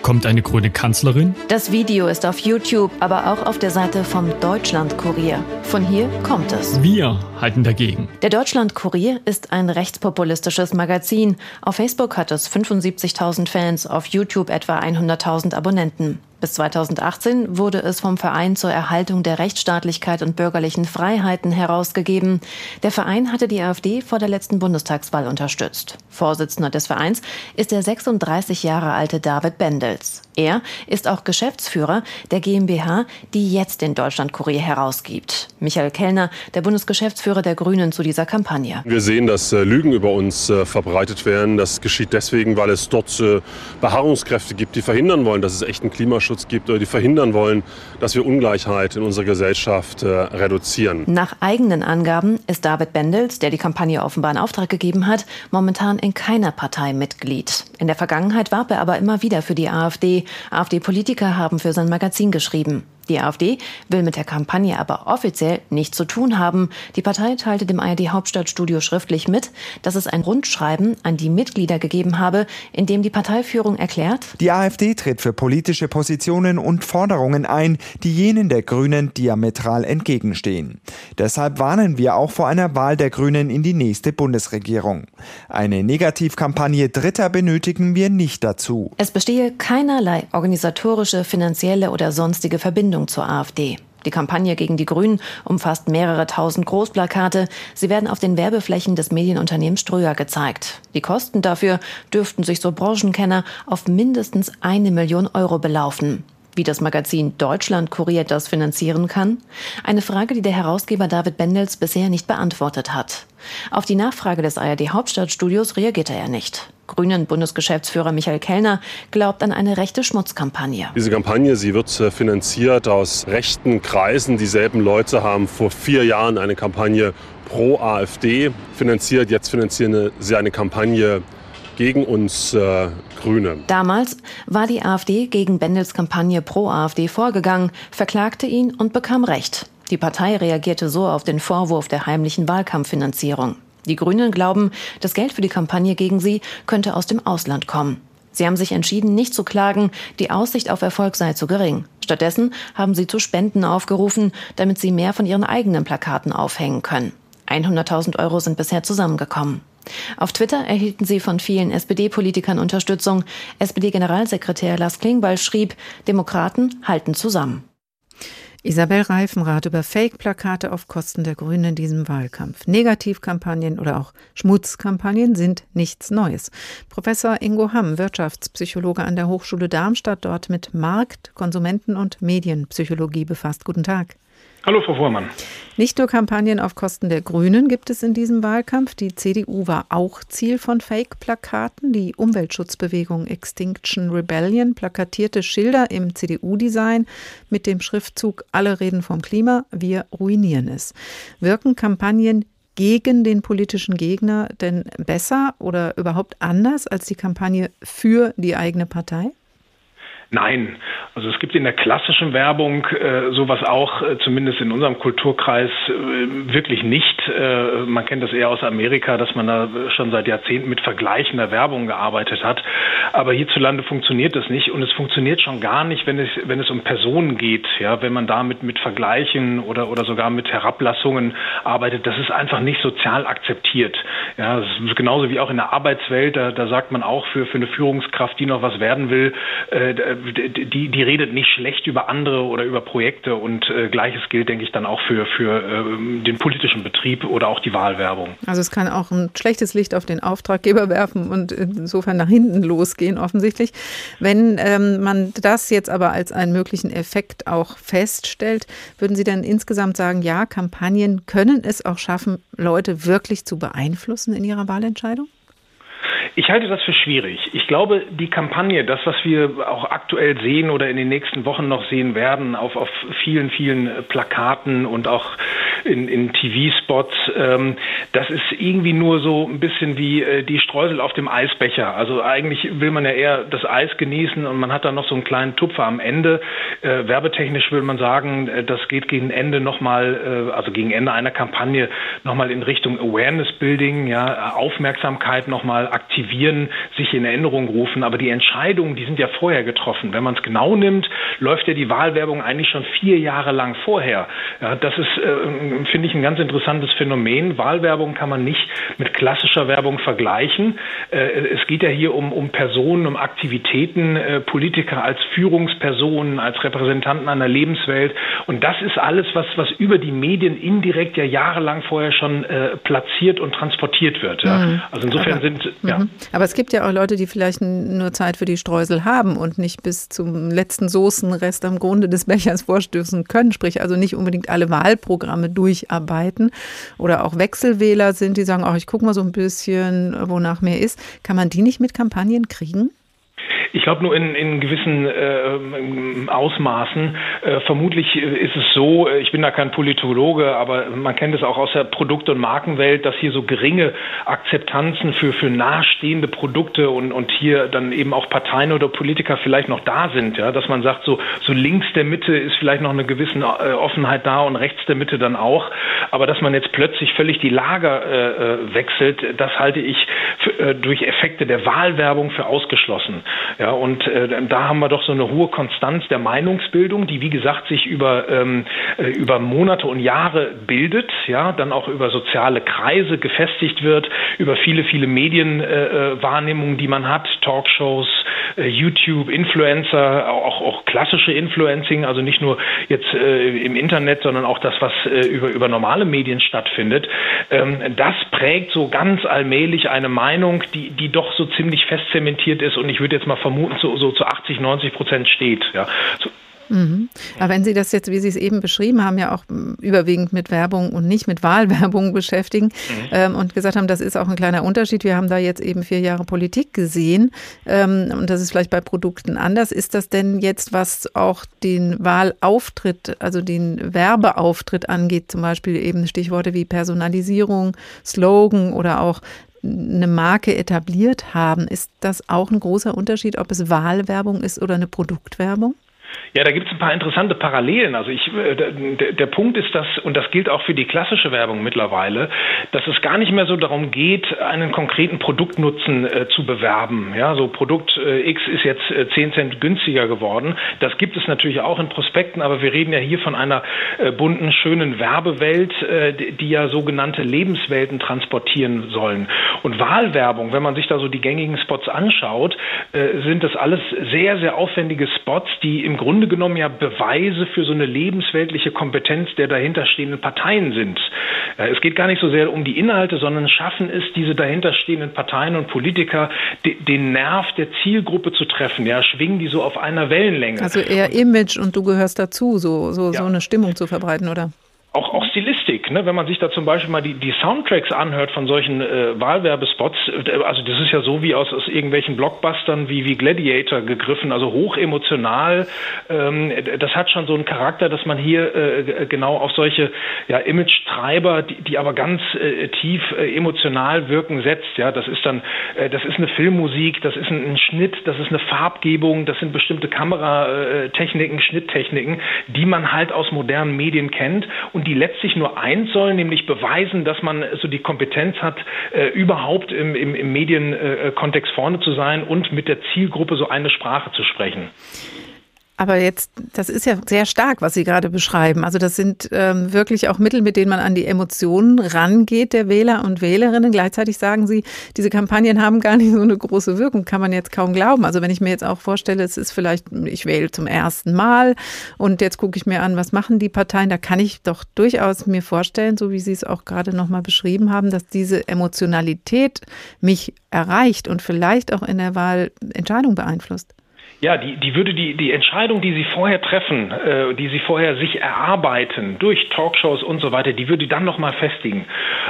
Kommt eine grüne Kanzlerin? Das Video ist auf YouTube, aber auch auf der Seite vom Deutschlandkurier. Von hier kommt es. Wir halten dagegen. Der Deutschlandkurier ist ein rechtspopulistisches Magazin. Auf Facebook hat es 75.000 Fans, auf YouTube etwa 100.000 Abonnenten. Bis 2018 wurde es vom Verein zur Erhaltung der Rechtsstaatlichkeit und bürgerlichen Freiheiten herausgegeben. Der Verein hatte die AfD vor der letzten Bundestagswahl unterstützt. Vorsitzender des Vereins ist der 36 Jahre alte David Bendels. Er ist auch Geschäftsführer der GmbH, die jetzt den Deutschlandkurier herausgibt. Michael Kellner, der Bundesgeschäftsführer der Grünen zu dieser Kampagne. Wir sehen, dass äh, Lügen über uns äh, verbreitet werden. Das geschieht deswegen, weil es dort äh, Beharrungskräfte gibt, die verhindern wollen, dass es echten Klimaschutz gibt oder die verhindern wollen, dass wir Ungleichheit in unserer Gesellschaft reduzieren. Nach eigenen Angaben ist David Bendels, der die Kampagne offenbar in Auftrag gegeben hat, momentan in keiner Partei Mitglied. In der Vergangenheit warb er aber immer wieder für die AfD. AfD-Politiker haben für sein Magazin geschrieben. Die AfD will mit der Kampagne aber offiziell nichts zu tun haben. Die Partei teilte dem ARD Hauptstadtstudio schriftlich mit, dass es ein Rundschreiben an die Mitglieder gegeben habe, in dem die Parteiführung erklärt, die AfD tritt für politische Positionen und Forderungen ein, die jenen der Grünen diametral entgegenstehen. Deshalb warnen wir auch vor einer Wahl der Grünen in die nächste Bundesregierung. Eine Negativkampagne Dritter benötigen wir nicht dazu. Es bestehe keinerlei organisatorische, finanzielle oder sonstige Verbindung Verbindung zur AfD. Die Kampagne gegen die Grünen umfasst mehrere tausend Großplakate. Sie werden auf den Werbeflächen des Medienunternehmens Ströer gezeigt. Die Kosten dafür dürften sich so Branchenkenner auf mindestens eine Million Euro belaufen. Wie das Magazin Deutschland Kurier das finanzieren kann? Eine Frage, die der Herausgeber David Bendels bisher nicht beantwortet hat. Auf die Nachfrage des ARD Hauptstadtstudios reagierte er nicht. Grünen Bundesgeschäftsführer Michael Kellner glaubt an eine rechte Schmutzkampagne. Diese Kampagne, sie wird äh, finanziert aus rechten Kreisen. Dieselben Leute haben vor vier Jahren eine Kampagne pro AfD finanziert. Jetzt finanzieren sie eine Kampagne gegen uns äh, Grüne. Damals war die AfD gegen Bendels Kampagne pro AfD vorgegangen, verklagte ihn und bekam Recht. Die Partei reagierte so auf den Vorwurf der heimlichen Wahlkampffinanzierung. Die Grünen glauben, das Geld für die Kampagne gegen sie könnte aus dem Ausland kommen. Sie haben sich entschieden, nicht zu klagen, die Aussicht auf Erfolg sei zu gering. Stattdessen haben sie zu Spenden aufgerufen, damit sie mehr von ihren eigenen Plakaten aufhängen können. 100.000 Euro sind bisher zusammengekommen. Auf Twitter erhielten sie von vielen SPD-Politikern Unterstützung. SPD-Generalsekretär Lars Klingbeil schrieb, Demokraten halten zusammen. Isabel Reifenrath über Fake-Plakate auf Kosten der Grünen in diesem Wahlkampf. Negativkampagnen oder auch Schmutzkampagnen sind nichts Neues. Professor Ingo Hamm, Wirtschaftspsychologe an der Hochschule Darmstadt, dort mit Markt-, Konsumenten- und Medienpsychologie befasst. Guten Tag. Hallo, Frau Fuhrmann. Nicht nur Kampagnen auf Kosten der Grünen gibt es in diesem Wahlkampf. Die CDU war auch Ziel von Fake-Plakaten. Die Umweltschutzbewegung Extinction Rebellion plakatierte Schilder im CDU-Design mit dem Schriftzug Alle reden vom Klima, wir ruinieren es. Wirken Kampagnen gegen den politischen Gegner denn besser oder überhaupt anders als die Kampagne für die eigene Partei? Nein, also es gibt in der klassischen Werbung äh, sowas auch, äh, zumindest in unserem Kulturkreis, äh, wirklich nicht. Äh, man kennt das eher aus Amerika, dass man da schon seit Jahrzehnten mit vergleichender Werbung gearbeitet hat. Aber hierzulande funktioniert das nicht und es funktioniert schon gar nicht, wenn es, wenn es um Personen geht. Ja, wenn man damit mit Vergleichen oder, oder sogar mit Herablassungen arbeitet, das ist einfach nicht sozial akzeptiert. Ja, genauso wie auch in der Arbeitswelt, da, da sagt man auch für, für eine Führungskraft, die noch was werden will, äh, die, die redet nicht schlecht über andere oder über Projekte und äh, gleiches gilt, denke ich, dann auch für, für äh, den politischen Betrieb oder auch die Wahlwerbung. Also es kann auch ein schlechtes Licht auf den Auftraggeber werfen und insofern nach hinten losgehen, offensichtlich. Wenn ähm, man das jetzt aber als einen möglichen Effekt auch feststellt, würden Sie dann insgesamt sagen, ja, Kampagnen können es auch schaffen, Leute wirklich zu beeinflussen in ihrer Wahlentscheidung? Ich halte das für schwierig. Ich glaube, die Kampagne, das, was wir auch aktuell sehen oder in den nächsten Wochen noch sehen werden, auf, auf vielen, vielen Plakaten und auch in, in TV-Spots, ähm, das ist irgendwie nur so ein bisschen wie äh, die Streusel auf dem Eisbecher. Also eigentlich will man ja eher das Eis genießen und man hat dann noch so einen kleinen Tupfer am Ende. Äh, werbetechnisch will man sagen, äh, das geht gegen Ende nochmal, äh, also gegen Ende einer Kampagne nochmal in Richtung Awareness-Building, ja, Aufmerksamkeit nochmal aktivieren, sich in Erinnerung rufen. Aber die Entscheidungen, die sind ja vorher getroffen. Wenn man es genau nimmt, läuft ja die Wahlwerbung eigentlich schon vier Jahre lang vorher. Ja, das ist, äh, finde ich, ein ganz interessantes Phänomen. Wahlwerbung kann man nicht mit klassischer Werbung vergleichen. Äh, es geht ja hier um, um Personen, um Aktivitäten, äh, Politiker als Führungspersonen, als Repräsentanten einer Lebenswelt. Und das ist alles, was, was über die Medien indirekt ja jahrelang vorher schon äh, platziert und transportiert wird. Ja. Mhm. Also insofern Aber sind ja. Mhm. Aber es gibt ja auch Leute, die vielleicht nur Zeit für die Streusel haben und nicht bis zum letzten Soßenrest am Grunde des Bechers vorstößen können, sprich also nicht unbedingt alle Wahlprogramme durcharbeiten oder auch Wechselwähler sind, die sagen, ach, ich gucke mal so ein bisschen, wonach mehr ist. Kann man die nicht mit Kampagnen kriegen? Ich glaube nur in, in gewissen äh, Ausmaßen. Äh, vermutlich ist es so, äh, ich bin da kein Politologe, aber man kennt es auch aus der Produkt- und Markenwelt, dass hier so geringe Akzeptanzen für, für nahestehende Produkte und, und hier dann eben auch Parteien oder Politiker vielleicht noch da sind. Ja? Dass man sagt, so, so links der Mitte ist vielleicht noch eine gewisse äh, Offenheit da und rechts der Mitte dann auch. Aber dass man jetzt plötzlich völlig die Lager äh, äh wechselt, das halte ich für, äh, durch Effekte der Wahlwerbung für ausgeschlossen. Ja, und äh, da haben wir doch so eine hohe Konstanz der Meinungsbildung, die wie gesagt sich über ähm, äh, über Monate und Jahre bildet, ja, dann auch über soziale Kreise gefestigt wird, über viele viele Medienwahrnehmungen, äh, die man hat, Talkshows, äh, YouTube, Influencer, auch auch klassische Influencing, also nicht nur jetzt äh, im Internet, sondern auch das, was äh, über über normale Medien stattfindet. Ähm, das prägt so ganz allmählich eine Meinung, die die doch so ziemlich fest zementiert ist und ich würde jetzt mal vermuten, so, so zu 80, 90 Prozent steht. Ja. So, Mhm. Aber wenn Sie das jetzt, wie Sie es eben beschrieben haben, ja auch überwiegend mit Werbung und nicht mit Wahlwerbung beschäftigen mhm. ähm, und gesagt haben, das ist auch ein kleiner Unterschied. Wir haben da jetzt eben vier Jahre Politik gesehen ähm, und das ist vielleicht bei Produkten anders. Ist das denn jetzt, was auch den Wahlauftritt, also den Werbeauftritt angeht, zum Beispiel eben Stichworte wie Personalisierung, Slogan oder auch eine Marke etabliert haben, ist das auch ein großer Unterschied, ob es Wahlwerbung ist oder eine Produktwerbung? Ja, da gibt es ein paar interessante Parallelen. Also ich, äh, der, der Punkt ist, dass, und das gilt auch für die klassische Werbung mittlerweile, dass es gar nicht mehr so darum geht, einen konkreten Produktnutzen äh, zu bewerben. Ja, so Produkt äh, X ist jetzt äh, 10 Cent günstiger geworden. Das gibt es natürlich auch in Prospekten, aber wir reden ja hier von einer äh, bunten, schönen Werbewelt, äh, die, ja sogenannte Lebenswelten transportieren sollen. Und Wahlwerbung, wenn man sich da so die gängigen Spots anschaut, äh, sind das alles sehr, sehr aufwendige Spots, die im Grunde genommen ja Beweise für so eine lebensweltliche Kompetenz der dahinterstehenden Parteien sind. Äh, es geht gar nicht so sehr um die Inhalte, sondern schaffen es, diese dahinterstehenden Parteien und Politiker, den Nerv der Zielgruppe zu treffen. Ja, schwingen die so auf einer Wellenlänge. Also eher Image und du gehörst dazu, so, so, ja. so eine Stimmung zu verbreiten, oder? auch, auch Stilistik, ne? wenn man sich da zum Beispiel mal die, die Soundtracks anhört von solchen äh, Wahlwerbespots, äh, also das ist ja so wie aus, aus irgendwelchen Blockbustern wie, wie Gladiator gegriffen, also hochemotional. Ähm, das hat schon so einen Charakter, dass man hier äh, genau auf solche ja, Image-Treiber, die, die aber ganz äh, tief äh, emotional wirken, setzt. Ja, das ist dann, äh, das ist eine Filmmusik, das ist ein, ein Schnitt, das ist eine Farbgebung, das sind bestimmte Kameratechniken, Schnitttechniken, die man halt aus modernen Medien kennt und die letztlich nur eins sollen, nämlich beweisen, dass man so die Kompetenz hat, äh, überhaupt im, im, im Medienkontext vorne zu sein und mit der Zielgruppe so eine Sprache zu sprechen. Aber jetzt, das ist ja sehr stark, was Sie gerade beschreiben. Also das sind ähm, wirklich auch Mittel, mit denen man an die Emotionen rangeht der Wähler und Wählerinnen. Gleichzeitig sagen Sie, diese Kampagnen haben gar nicht so eine große Wirkung, kann man jetzt kaum glauben. Also wenn ich mir jetzt auch vorstelle, es ist vielleicht, ich wähle zum ersten Mal und jetzt gucke ich mir an, was machen die Parteien, da kann ich doch durchaus mir vorstellen, so wie Sie es auch gerade nochmal beschrieben haben, dass diese Emotionalität mich erreicht und vielleicht auch in der Wahl Entscheidung beeinflusst. Ja, die, die würde die, die Entscheidung, die Sie vorher treffen, äh, die Sie vorher sich erarbeiten durch Talkshows und so weiter, die würde dann nochmal festigen.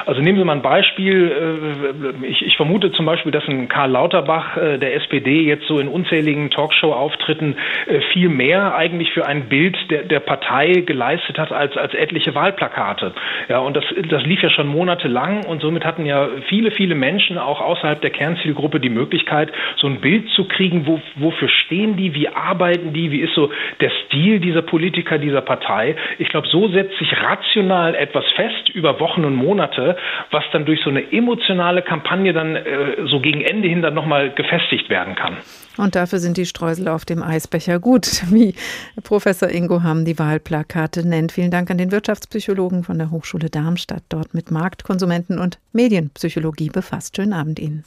Also nehmen Sie mal ein Beispiel. Äh, ich, ich vermute zum Beispiel, dass ein Karl Lauterbach äh, der SPD jetzt so in unzähligen Talkshow-Auftritten äh, viel mehr eigentlich für ein Bild der, der Partei geleistet hat als, als etliche Wahlplakate. Ja, und das, das lief ja schon monatelang und somit hatten ja viele, viele Menschen auch außerhalb der Kernzielgruppe die Möglichkeit, so ein Bild zu kriegen, wo, wofür steht stehen die, wie arbeiten die, wie ist so der Stil dieser Politiker, dieser Partei. Ich glaube, so setzt sich rational etwas fest über Wochen und Monate, was dann durch so eine emotionale Kampagne dann äh, so gegen Ende hin dann nochmal gefestigt werden kann. Und dafür sind die Streusel auf dem Eisbecher gut, wie Professor Ingo Hamm die Wahlplakate nennt. Vielen Dank an den Wirtschaftspsychologen von der Hochschule Darmstadt, dort mit Marktkonsumenten und Medienpsychologie befasst. Schönen Abend Ihnen.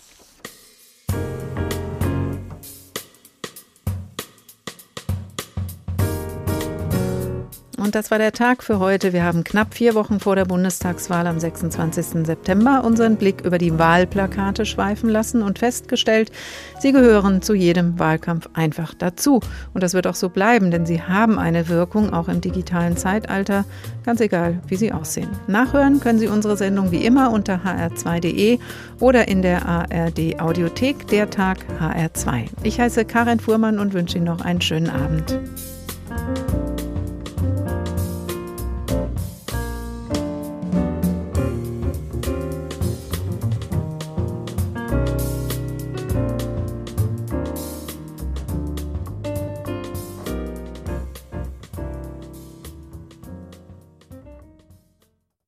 Und das war der Tag für heute. Wir haben knapp vier Wochen vor der Bundestagswahl am 26. September unseren Blick über die Wahlplakate schweifen lassen und festgestellt, sie gehören zu jedem Wahlkampf einfach dazu. Und das wird auch so bleiben, denn sie haben eine Wirkung, auch im digitalen Zeitalter, ganz egal, wie sie aussehen. Nachhören können Sie unsere Sendung wie immer unter hr2.de oder in der ARD Audiothek, der Tag HR2. Ich heiße Karin Fuhrmann und wünsche Ihnen noch einen schönen Abend.